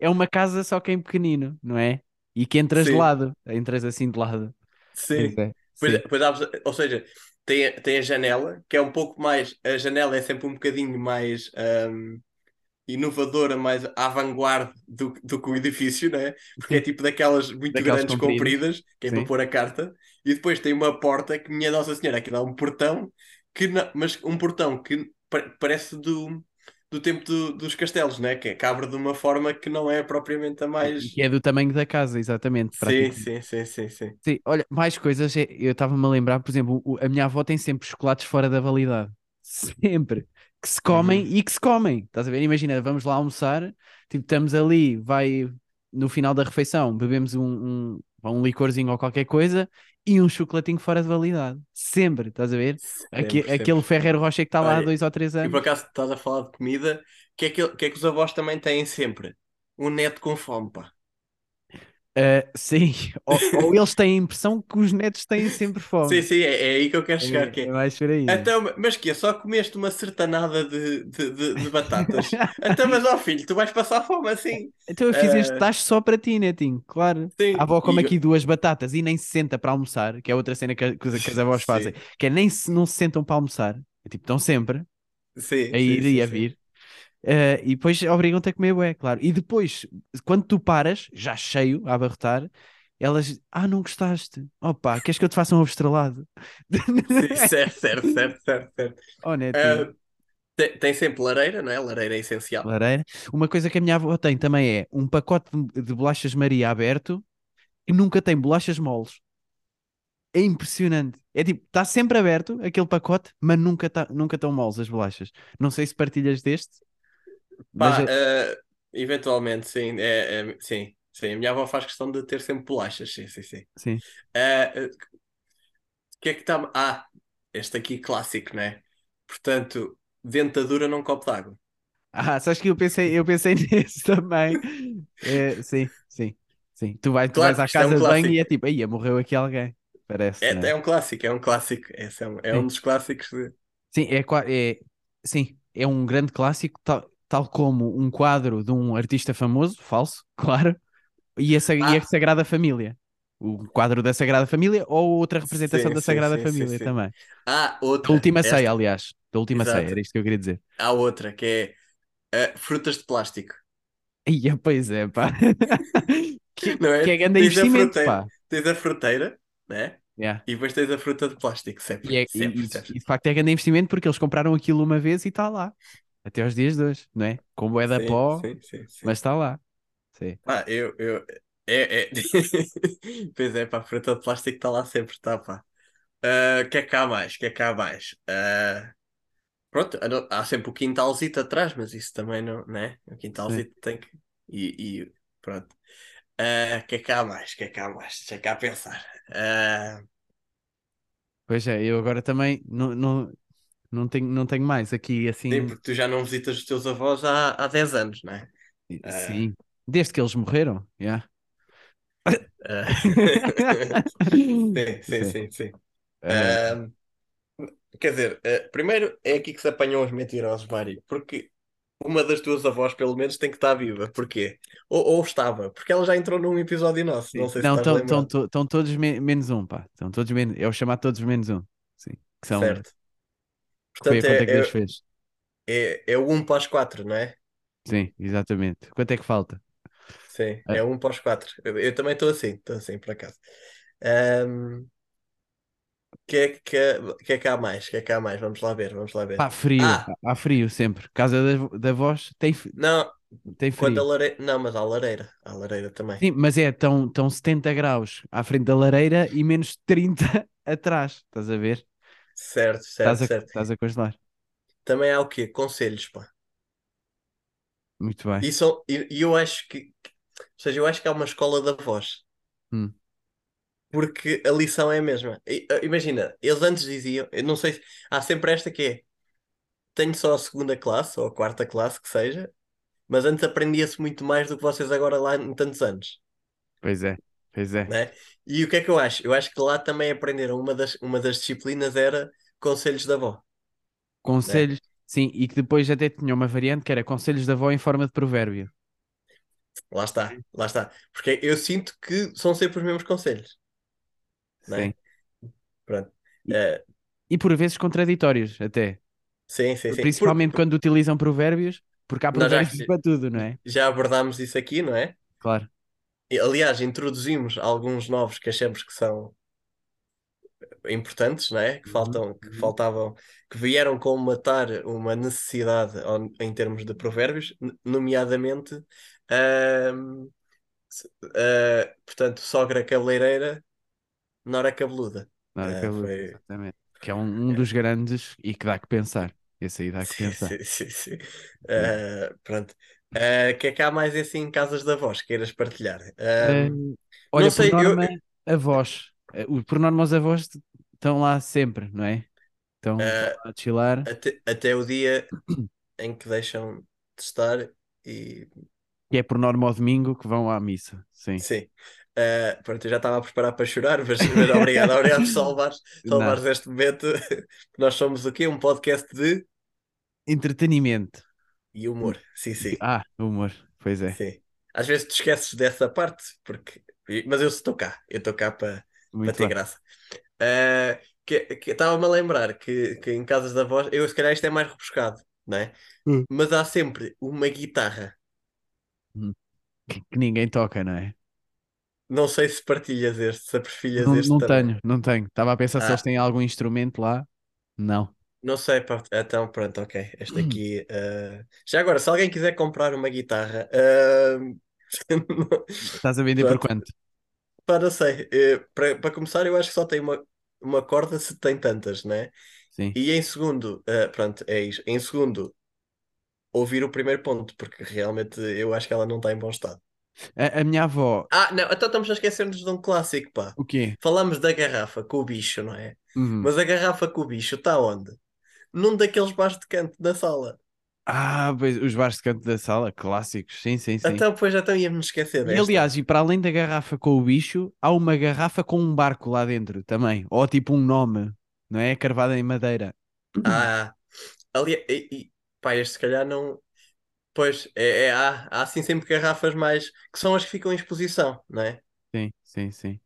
Speaker 4: é uma casa só que em pequenino, não é? E que entras de
Speaker 3: Sim.
Speaker 4: lado, entras assim de lado.
Speaker 3: Sim.
Speaker 4: Pois é,
Speaker 3: Pois,
Speaker 4: sim.
Speaker 3: pois há- ou seja, tem, a- tem a janela, que é um pouco mais. A janela é sempre um bocadinho mais. ahm, inovadora, mais à vanguarda do, do que o edifício, né? Porque é tipo daquelas muito
Speaker 4: Daquelas
Speaker 3: grandes,
Speaker 4: compridas.
Speaker 3: que é
Speaker 4: Sim.
Speaker 3: para pôr a carta, e depois tem uma porta que, minha Nossa Senhora, aquilo é um portão, que não- mas um portão que pa- parece do, do tempo do- dos castelos, né? Que, é- que abre de uma forma que não é propriamente a mais.
Speaker 4: Que é do tamanho da casa, exatamente.
Speaker 3: Sim, sim, sim, sim, sim.
Speaker 4: Sim, olha, mais coisas, é- eu estava-me a lembrar, por exemplo, a minha avó tem sempre chocolates fora da validade. Sempre. Que se comem
Speaker 3: Uhum.
Speaker 4: e que se comem. Estás a ver? Imagina, vamos lá almoçar, tipo, estamos ali, vai no final da refeição, bebemos um, um, um licorzinho ou qualquer coisa e um chocolatinho fora de validade. Sempre, estás a ver? Aque-
Speaker 3: Sempre,
Speaker 4: aquele
Speaker 3: sempre.
Speaker 4: Ferreiro Rocher que está lá há dois ou três
Speaker 3: E por
Speaker 4: anos.
Speaker 3: acaso estás a falar de comida, o que, é que, que é que os avós também têm sempre? Um neto com fome, pá.
Speaker 4: Ah, sim, ou, ou eles têm a impressão que os netos têm sempre
Speaker 3: Sim,
Speaker 4: fome.
Speaker 3: sim, é, é aí que eu quero chegar. Que
Speaker 4: É,
Speaker 3: é,
Speaker 4: é mais por aí.
Speaker 3: Então, mas que é? Só comeste uma sertanada de, de, de, de batatas? Então, mas ó filho, tu vais passar fome assim.
Speaker 4: Então eu fiz este
Speaker 3: Eh,
Speaker 4: tacho só para ti, Netinho, claro.
Speaker 3: Sim,
Speaker 4: A avó come
Speaker 3: e-
Speaker 4: aqui duas batatas e nem se senta para almoçar, que é outra cena que, que, que as avós
Speaker 3: Sim.
Speaker 4: fazem, que é nem se não se sentam para almoçar, é tipo, estão sempre
Speaker 3: Sim,
Speaker 4: a ir
Speaker 3: sim,
Speaker 4: e
Speaker 3: sim,
Speaker 4: a
Speaker 3: sim.
Speaker 4: vir, Eh, e depois obrigam-te a comer, bué, claro. E depois, quando tu paras, já cheio, a abarrotar, elas, ah, não gostaste? Opa, queres que eu te faça um?
Speaker 3: Sim, certo, certo, certo, certo, certo.
Speaker 4: Oh, Netinho.
Speaker 3: Ah, tem, tem sempre lareira, não é? Lareira é essencial.
Speaker 4: Lareira. Uma coisa que a minha avó tem também é um pacote de, de bolachas Maria aberto e nunca tem bolachas moles. É impressionante. É tipo, está sempre aberto aquele pacote, mas nunca tá, nunca estão moles as bolachas. Não sei se partilhas deste,
Speaker 3: Pá,
Speaker 4: é-
Speaker 3: ah, eventualmente, sim, é, é- sim, sim. A minha avó faz questão de ter sempre bolachas, sim, sim, sim.
Speaker 4: sim.
Speaker 3: O que é que está. Ah, este aqui clássico, né? Portanto, dentadura num copo d'água.
Speaker 4: Ah, sabes que eu pensei, eu pensei nisso também. É, sim, sim, sim. Tu, vai, tu
Speaker 3: Claro,
Speaker 4: vais à
Speaker 3: isto é um
Speaker 4: casa de banho e é tipo, aí morreu aqui alguém. Parece,
Speaker 3: É,
Speaker 4: não é?
Speaker 3: um clássico, é um clássico. Esse é um, é
Speaker 4: Sim.
Speaker 3: um dos clássicos. de-
Speaker 4: Sim, é, é, sim, é um grande clássico, tal, tal como um quadro de um artista famoso, falso, claro, e a, Sa- e a
Speaker 3: Ah.
Speaker 4: Sagrada Família. O quadro da Sagrada Família ou outra representação
Speaker 3: Sim,
Speaker 4: da Sagrada
Speaker 3: sim,
Speaker 4: Família
Speaker 3: sim.
Speaker 4: também.
Speaker 3: Ah,
Speaker 4: Da
Speaker 3: outra.
Speaker 4: última
Speaker 3: Esta-
Speaker 4: ceia, aliás. Da última
Speaker 3: Exato.
Speaker 4: ceia, era isto que eu queria dizer.
Speaker 3: Há outra, que é ah, frutas de plástico.
Speaker 4: Ia, pois é, pá. que,
Speaker 3: Não é?
Speaker 4: que é grande
Speaker 3: Tens a
Speaker 4: investimento,
Speaker 3: fruteira.
Speaker 4: pá.
Speaker 3: Tens a fruteira, né?
Speaker 4: Yeah.
Speaker 3: E depois tens a fruta de plástico, sempre.
Speaker 4: E, é-
Speaker 3: sempre,
Speaker 4: e-
Speaker 3: sempre.
Speaker 4: e de facto é grande investimento porque eles compraram aquilo uma vez e está lá. Até aos dias de hoje, não é? Com bué da
Speaker 3: Sim,
Speaker 4: pó,
Speaker 3: sim, sim, sim.
Speaker 4: mas está lá. Sim.
Speaker 3: Ah, eu, eu, é, é. pois é, pá, a fruta de plástico está lá sempre, está, pá. Ah, O que é que há mais? O que é que há mais? Ah, pronto, há sempre o quintalzito atrás, mas isso também não, né? O quintalzito tem que. E, e pronto. O que é que há mais? O que é que há mais? Deixa cá pensar. Ah,
Speaker 4: Pois é, eu agora também não, não, não, tenho, não tenho mais aqui assim.
Speaker 3: sim, porque tu já não visitas os teus avós há, há 10 anos, não é? Ah.
Speaker 4: Sim, desde que eles morreram. Yeah.
Speaker 3: Ah, sim, sim,
Speaker 4: Sim.
Speaker 3: sim, sim.
Speaker 4: Eh,
Speaker 3: Ah, quer dizer, ah, primeiro é aqui que se apanham os mentirosos, Mário, porque uma das tuas avós, pelo menos, tem que estar viva. Porquê? Ou, ou estava, porque ela já entrou num episódio nosso. Não sei se
Speaker 4: não,
Speaker 3: estás
Speaker 4: estão
Speaker 3: lembrado.
Speaker 4: todos me- menos um, pá. Estão todos menos. É o chamado todos menos um. Sim. Que são.
Speaker 3: Certo.
Speaker 4: Que foi
Speaker 3: Portanto,
Speaker 4: conta
Speaker 3: é,
Speaker 4: que
Speaker 3: é,
Speaker 4: fez.
Speaker 3: é, é o 1 para os 4, não é?
Speaker 4: Sim, exatamente. Quanto é que falta?
Speaker 3: Sim, é 1 para os 4. Eu, eu também estou assim, estou assim, por acaso. Ahm, que é que, que é que há mais? que é que há mais? Vamos lá ver, vamos lá ver.
Speaker 4: Pá, frio.
Speaker 3: Ah.
Speaker 4: Há frio sempre. Casa da, da voz tem,
Speaker 3: Não,
Speaker 4: tem
Speaker 3: quando a
Speaker 4: frio.
Speaker 3: lareira. Não, mas há lareira. Há lareira também.
Speaker 4: Sim, mas é, estão tão 70 graus à frente da lareira e menos 30 atrás. Estás a ver?
Speaker 3: Certo,
Speaker 4: Estás
Speaker 3: certo,
Speaker 4: a,
Speaker 3: certo.
Speaker 4: estás a congelar.
Speaker 3: Também há o quê? Conselhos, pá.
Speaker 4: Muito bem.
Speaker 3: E, são, e, e eu acho que, ou seja, eu acho que há uma escola da voz.
Speaker 4: Hum.
Speaker 3: Porque a lição é a mesma. I- uh, Imagina, eles antes diziam, eu não sei, se- há sempre esta que é, tenho só a segunda classe, ou a quarta classe, que seja, mas antes aprendia-se muito mais do que vocês agora lá em tantos anos,
Speaker 4: Pois é, pois é.
Speaker 3: né? E o que é que eu acho? Eu acho que lá também aprenderam, uma das, uma das disciplinas era conselhos da avó.
Speaker 4: Conselhos, sim, e que depois até tinha uma variante que era conselhos da avó em forma de provérbio.
Speaker 3: Lá está, lá está. Porque eu sinto que são sempre os mesmos conselhos, não é?
Speaker 4: Sim.
Speaker 3: Pronto.
Speaker 4: E-
Speaker 3: Eh,
Speaker 4: E por vezes contraditórios, até.
Speaker 3: sim, sim, sim.
Speaker 4: Principalmente
Speaker 3: Por-
Speaker 4: quando utilizam provérbios, Porque há
Speaker 3: Nós já-
Speaker 4: provérbios para tudo, não é?
Speaker 3: Já abordámos isso aqui, não é?
Speaker 4: Claro.
Speaker 3: Aliás, introduzimos alguns novos que achamos que são importantes, não é? Que
Speaker 4: Uhum,
Speaker 3: faltam, que
Speaker 4: uhum.
Speaker 3: faltavam, que vieram colmatar uma necessidade em termos de provérbios, nomeadamente, se- ah, portanto, sogra cabeleireira, nora cabeluda. Ah,
Speaker 4: que eu-
Speaker 3: foi-
Speaker 4: Exatamente. Que é um, um dos grandes e que dá que pensar. Esse aí dá que
Speaker 3: Sim,
Speaker 4: pensar.
Speaker 3: sim, sim, sim. Ah, pronto. O que é que há mais assim em casas da voz que queiras partilhar?
Speaker 4: Eh,
Speaker 3: Ahm,
Speaker 4: olha,
Speaker 3: sei,
Speaker 4: por
Speaker 3: eu-
Speaker 4: norma, avós. Eh, o- Por norma, os avós estão lá sempre, não é? Estão,
Speaker 3: Eh,
Speaker 4: a chilar.
Speaker 3: até, até o dia em que deixam de estar e
Speaker 4: Que é por norma ao domingo que vão à missa. Sim.
Speaker 3: sim. Ah, pronto, eu já estava a preparar para chorar, mas, mas obrigado, obrigado por salvares, salvares este momento. Nós somos o quê? Um podcast de
Speaker 4: Entretenimento.
Speaker 3: E humor. Sim, sim,
Speaker 4: Ah, humor. Pois é.
Speaker 3: sim. Às vezes te esqueces dessa parte, porque... mas eu estou cá, eu estou cá para, ter graça. Que que estava-me a lembrar que, que em casas da voz, eu se calhar isto é mais rebuscado, não é?
Speaker 4: Hum.
Speaker 3: Mas há sempre uma guitarra.
Speaker 4: Que, que ninguém toca, não é?
Speaker 3: Não sei se partilhas este, se aperfilhas
Speaker 4: Não,
Speaker 3: este
Speaker 4: não
Speaker 3: também.
Speaker 4: tenho, não tenho. Estava a pensar se
Speaker 3: Ah.
Speaker 4: eles têm algum instrumento lá. Não.
Speaker 3: Não sei, pá. Então, pronto, ok. Este
Speaker 4: Hum.
Speaker 3: aqui. ah, Já agora, se alguém quiser comprar uma guitarra, ah,
Speaker 4: Estás a vender por
Speaker 3: Pronto.
Speaker 4: quanto?
Speaker 3: pá, não sei. Eh, Para, começar, eu acho que só tem uma, uma corda se tem tantas, né?
Speaker 4: Sim.
Speaker 3: E em segundo, pronto, é isso. Em segundo, ouvir o primeiro ponto, porque realmente eu acho que ela não está em bom estado.
Speaker 4: A, a minha avó.
Speaker 3: Ah, não, então estamos a esquecer-nos de um clássico, pá.
Speaker 4: O quê?
Speaker 3: Falamos da garrafa com o bicho, não é?
Speaker 4: Uhum.
Speaker 3: Mas a garrafa com o bicho está onde? Num daqueles bares de canto da sala.
Speaker 4: Ah, pois, os bares de canto da sala, clássicos. Sim, sim, sim.
Speaker 3: Então, pois já então íamos esquecer
Speaker 4: E
Speaker 3: desta.
Speaker 4: aliás, e para além da garrafa com o bicho, há uma garrafa com um barco lá dentro também. Ou tipo um nome, não é? Carvada em madeira.
Speaker 3: Ah, ali, e, e, pá, este se calhar não. Pois, é, é- há, há assim sempre garrafas mais. que são as que ficam em exposição, não é?
Speaker 4: Sim, sim, sim.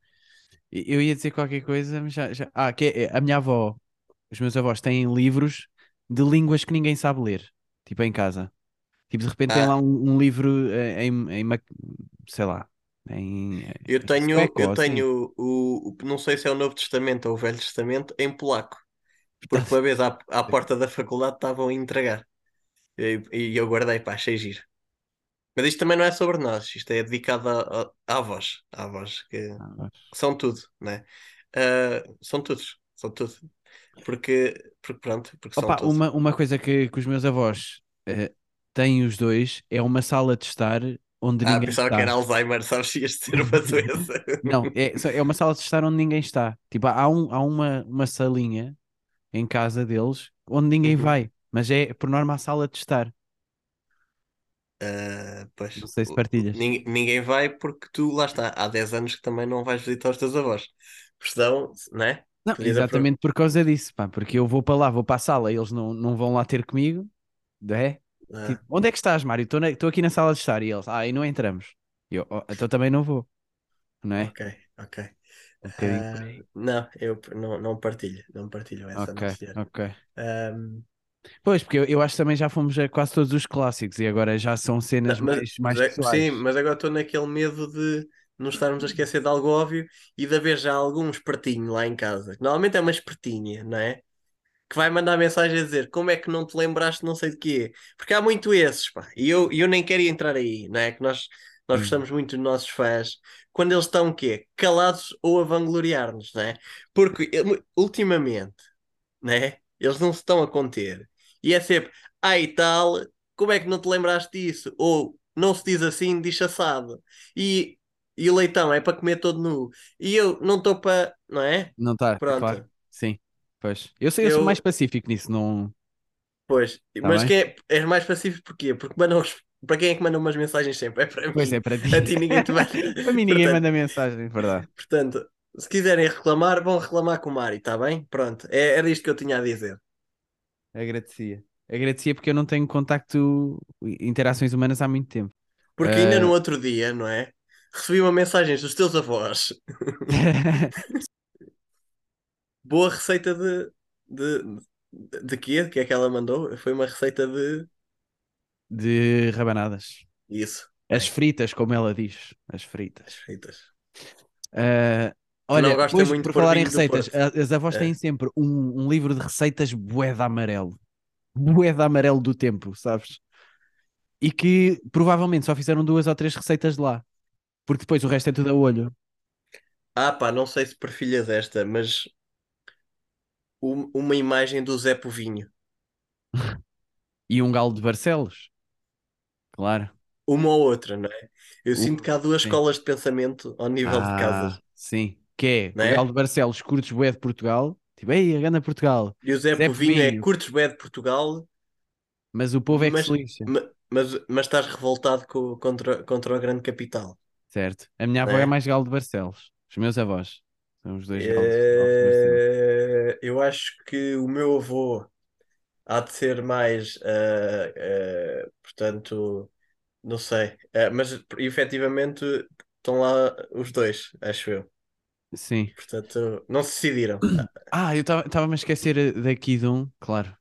Speaker 4: E Eu ia dizer qualquer coisa, mas já, já... Ah, que é, é, a minha avó, os meus avós têm livros de línguas que ninguém sabe ler, tipo em casa. Tipo, de repente tem
Speaker 3: Ah.
Speaker 4: lá um, um livro eh, em, em, sei lá, em,
Speaker 3: Eu
Speaker 4: em
Speaker 3: tenho,
Speaker 4: sueco,
Speaker 3: eu
Speaker 4: assim.
Speaker 3: tenho o, o- Não sei se é o Novo Testamento ou o Velho Testamento em polaco. Porque uma vez à, à porta da faculdade estavam a entregar. E, e eu guardei, pá, achei giro. Mas isto também não é sobre nós, isto é dedicado a- a- à avós. À avós, que,
Speaker 4: Ah,
Speaker 3: que são tudo, né? Ah, são todos, são tudo. Porque, porque pronto, porque
Speaker 4: Opa, uma, uma coisa que, que os meus avós eh, têm os dois é uma sala de estar onde
Speaker 3: Ah,
Speaker 4: ninguém
Speaker 3: pensava
Speaker 4: está.
Speaker 3: que era Alzheimer, sabes? Ias ter uma doença.
Speaker 4: Não, é, é uma sala de estar onde ninguém está. Tipo, há, um, há uma, uma salinha em casa deles onde ninguém
Speaker 3: Uhum.
Speaker 4: vai, mas é por norma a sala de estar.
Speaker 3: Ah, pois,
Speaker 4: Não sei se partilhas.
Speaker 3: Nin- ninguém vai porque tu, lá está, há 10 anos que também não vais visitar os teus avós. Porque senão, né?
Speaker 4: Não, exatamente por causa disso, pá, porque eu vou para lá, vou para a sala, eles não, não vão lá ter comigo, é?
Speaker 3: Ah,
Speaker 4: Tipo, onde é que estás, Mário? Estou na- estou aqui na sala de estar e eles, ah, e não entramos. Eu, "Oh, então também não vou, não é?
Speaker 3: ok, ok.
Speaker 4: Um por aí.
Speaker 3: não, eu não, não partilho, não partilho essa
Speaker 4: Ok,
Speaker 3: não
Speaker 4: ok.
Speaker 3: Ahm,
Speaker 4: Pois, porque eu, eu acho que também já fomos a quase todos os clássicos e agora já são cenas
Speaker 3: mas,
Speaker 4: mais, mais
Speaker 3: é-
Speaker 4: pessoais.
Speaker 3: sim, mas agora estou naquele medo de não estarmos a esquecer de algo óbvio e de haver já algum espertinho lá em casa. Normalmente é uma espertinha, não é? Que vai mandar mensagem a dizer como é que não te lembraste não sei de quê. Porque há muito esses, pá. E eu, eu nem quero entrar aí, não é? Que nós, nós
Speaker 4: Hum.
Speaker 3: gostamos muito dos nossos fãs. Quando eles estão o quê? Calados ou a vangloriar-nos, não é? Porque eh, ultimamente, não é? Eles não se estão a conter. E é sempre, ai tal, como é que não te lembraste disso? Ou não se diz assim, diz assado. E, e o leitão é para comer todo nu. E eu não estou para, não é?
Speaker 4: Não está,
Speaker 3: Pronto.
Speaker 4: claro. Sim, pois. Eu, sei, eu sou
Speaker 3: Eu-
Speaker 4: mais pacífico nisso, não.
Speaker 3: Pois,
Speaker 4: Tá
Speaker 3: mas
Speaker 4: bem.
Speaker 3: quem é, és mais pacífico porquê? Porque mandam para quem é que mandam umas mensagens sempre? É para mim.
Speaker 4: Pois é, para ti.
Speaker 3: A ti ninguém te vai.
Speaker 4: Para mim ninguém
Speaker 3: Portanto-
Speaker 4: manda mensagem, verdade.
Speaker 3: Portanto, se quiserem reclamar, vão reclamar com o Mário, está bem? Pronto, é, era isto que eu tinha a dizer.
Speaker 4: Agradecia. Agradecia porque eu não tenho contacto, interações humanas há muito tempo.
Speaker 3: Porque ainda no outro dia, não é? Recebi uma mensagem dos teus avós. Boa receita de. de, de, quê? Que é que ela mandou? Foi uma receita de.
Speaker 4: de rabanadas.
Speaker 3: Isso,
Speaker 4: As fritas, como ela diz. As fritas.
Speaker 3: as fritas. Não
Speaker 4: olha, depois,
Speaker 3: muito
Speaker 4: por falar em receitas, as avós
Speaker 3: É.
Speaker 4: têm sempre um, um livro de receitas de amarelo. De amarelo do tempo, sabes? E que provavelmente só fizeram duas ou três receitas de lá. Porque depois o resto é tudo a olho.
Speaker 3: Ah, pá, não sei se partilhas esta, mas um- uma imagem do Zé Povinho.
Speaker 4: E um galo de Barcelos. Claro.
Speaker 3: Uma ou outra, não é? Eu
Speaker 4: Uh,
Speaker 3: sinto que há duas
Speaker 4: sim.
Speaker 3: escolas de pensamento ao nível de casas.
Speaker 4: Ah, sim. Que é,
Speaker 3: Não
Speaker 4: o
Speaker 3: é?
Speaker 4: galo de Barcelos curtes bué de Portugal. Tipo, ei, a ganda Portugal.
Speaker 3: E o Zé,
Speaker 4: Zé
Speaker 3: Povinho é
Speaker 4: Povinho.
Speaker 3: curtes bué de Portugal,
Speaker 4: Mas o povo é que
Speaker 3: mas,
Speaker 4: se lixa.
Speaker 3: ma- mas, mas estás revoltado co- contra, contra a grande capital.
Speaker 4: Certo. A minha avó
Speaker 3: é?
Speaker 4: é mais galo de Barcelos. Os meus avós. São os dois galos.
Speaker 3: Eh, eu acho que o meu avô há de ser mais, eh, eh, portanto, não sei, Eh, mas efetivamente estão lá os dois, acho eu.
Speaker 4: Sim.
Speaker 3: Portanto, não se decidiram.
Speaker 4: Ah, eu estava-me a esquecer daqui de um, claro,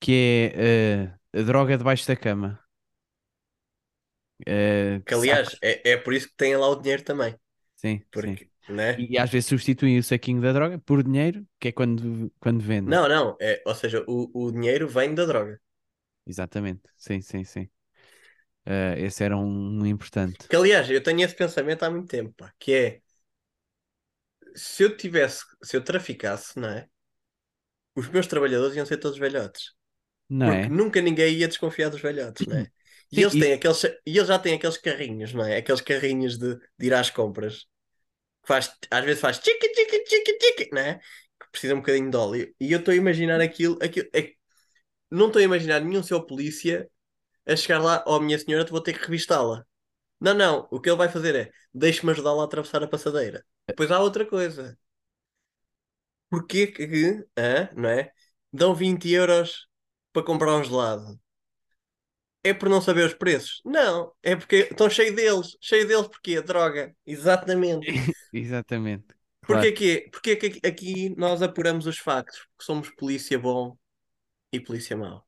Speaker 4: que é a droga debaixo da cama. Eh,
Speaker 3: Que aliás,
Speaker 4: sacos.
Speaker 3: é, é por isso que têm lá o dinheiro também.
Speaker 4: Sim, sim.
Speaker 3: Porque, né?
Speaker 4: E, e às vezes substituem o saquinho da droga por dinheiro, que é quando, quando vendem.
Speaker 3: Não, não, é, ou seja, o, o dinheiro vem da droga.
Speaker 4: Exatamente, sim, sim, sim. Eh, esse era um, um importante.
Speaker 3: Que aliás, eu tenho esse pensamento há muito tempo, pá, que é se eu tivesse, se eu traficasse, não é? Os meus trabalhadores iam ser todos velhotes.
Speaker 4: Não
Speaker 3: Porque
Speaker 4: é?
Speaker 3: nunca ninguém ia desconfiar dos velhotes, não é? E
Speaker 4: Sim,
Speaker 3: eles, têm aqueles, e eles já têm aqueles carrinhos, não é? Aqueles carrinhos de, de ir às compras. Que faz, às vezes faz tica, tica, tica, tica, não é? Que precisa um bocadinho de óleo. E eu estou a imaginar aquilo. aquilo é- não estou a imaginar nenhum seu polícia a chegar lá, oh minha senhora, vou ter que revistá-la. Não, não. O que ele vai fazer é deixe-me ajudá-la a atravessar a passadeira. Depois há outra coisa. Porquê que, hã, não é? Dão 20 euros para comprar um gelado? É por não saber os preços? Não, é porque estão cheios deles. Cheio deles porquê? Droga. Exatamente.
Speaker 4: Exatamente. Claro.
Speaker 3: Porquê que, porquê que aqui nós apuramos os factos? Porque somos polícia bom e polícia mau.